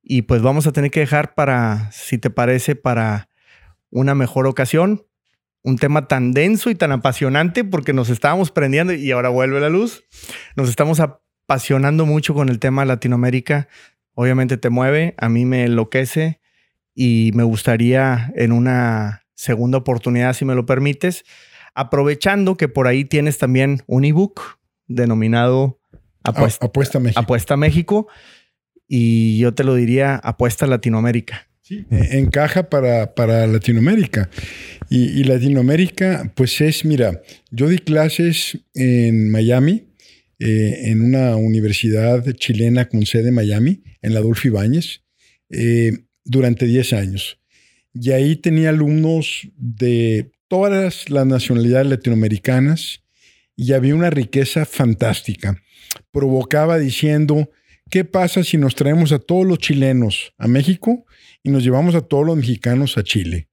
Speaker 2: y pues vamos a tener que dejar para, si te parece, para una mejor ocasión, un tema tan denso y tan apasionante porque nos estábamos prendiendo y ahora vuelve la luz. Nos estamos apasionando mucho con el tema Latinoamérica. Obviamente te mueve, a mí me enloquece y me gustaría en una segunda oportunidad, si me lo permites, aprovechando que por ahí tienes también un ebook denominado Apuesta,
Speaker 1: Apuesta México.
Speaker 2: Apuesta México y yo te lo diría Apuesta Latinoamérica.
Speaker 1: Sí, eh, encaja para, para Latinoamérica. Y, y, Latinoamérica, pues es, mira, yo di clases en Miami, eh, en una universidad chilena con sede en Miami, en la Adolfo Ibáñez, eh, durante 10 años. Y ahí tenía alumnos de todas las nacionalidades latinoamericanas y había una riqueza fantástica. Provocaba diciendo, ¿qué pasa si nos traemos a todos los chilenos a México y nos llevamos a todos los mexicanos a Chile?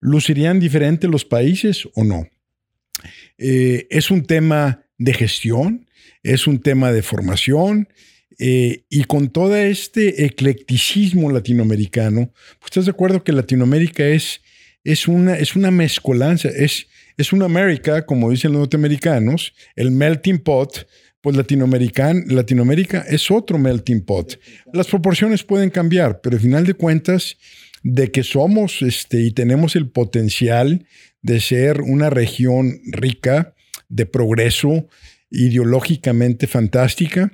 Speaker 1: ¿Lucirían diferentes los países o no? Eh, es un tema de gestión, es un tema de formación, eh, y con todo este eclecticismo latinoamericano, pues estás de acuerdo que Latinoamérica es, es, una, es una mezcolanza, es, es una América, como dicen los norteamericanos, el melting pot, pues Latinoamérica es otro melting pot. Las proporciones pueden cambiar, pero al final de cuentas, de que somos este, y tenemos el potencial de ser una región rica, de progreso, ideológicamente fantástica.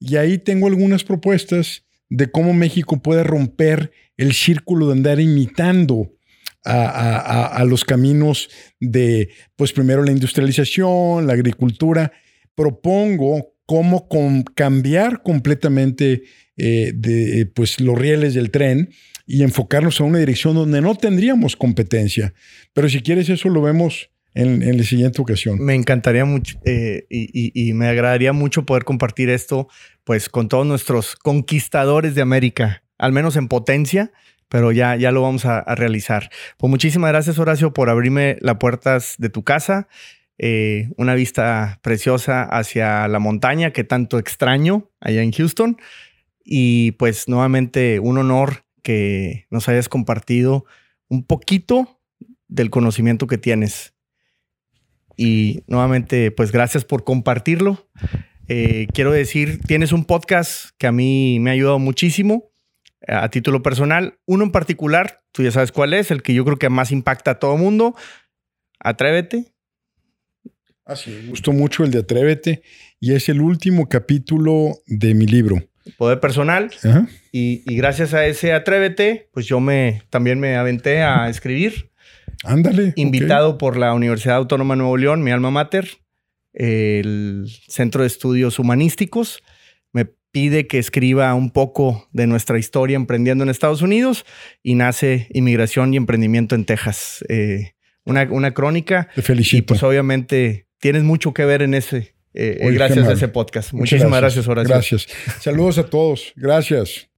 Speaker 1: Y ahí tengo algunas propuestas de cómo México puede romper el círculo de andar imitando a, los caminos de, pues primero la industrialización, la agricultura. Propongo cómo cambiar completamente eh, de, pues, los rieles del tren y enfocarnos a una dirección donde no tendríamos competencia. Pero si quieres eso lo vemos en, la siguiente ocasión.
Speaker 2: Me encantaría mucho eh, y, me agradaría mucho poder compartir esto pues con todos nuestros conquistadores de América, al menos en potencia, pero ya, ya lo vamos a realizar. Pues muchísimas gracias Horacio por abrirme las puertas de tu casa, eh, una vista preciosa hacia la montaña que tanto extraño allá en Houston y pues nuevamente un honor que nos hayas compartido un poquito del conocimiento que tienes y nuevamente, pues gracias por compartirlo. Eh, quiero decir, tienes un podcast que a mí me ha ayudado muchísimo a título personal. Uno en particular, tú ya sabes cuál es, el que yo creo que más impacta a todo mundo. Atrévete.
Speaker 1: Ah, sí, me gustó mucho el de Atrévete y es el último capítulo de mi libro.
Speaker 2: Poder personal. Ajá. Y, y gracias a ese Atrévete, pues yo me también me aventé a escribir.
Speaker 1: Ándale.
Speaker 2: Invitado okay. por la Universidad Autónoma de Nuevo León, mi alma mater, el Centro de Estudios Humanísticos. Me pide que escriba un poco de nuestra historia emprendiendo en Estados Unidos y nace Inmigración y Emprendimiento en Texas. Eh, una, una, crónica.
Speaker 1: Te felicito.
Speaker 2: Y pues obviamente tienes mucho que ver en ese. Eh, Oye, gracias a ese podcast. Muchísimas gracias,
Speaker 1: gracias Horacio. Gracias. Saludos a todos. Gracias.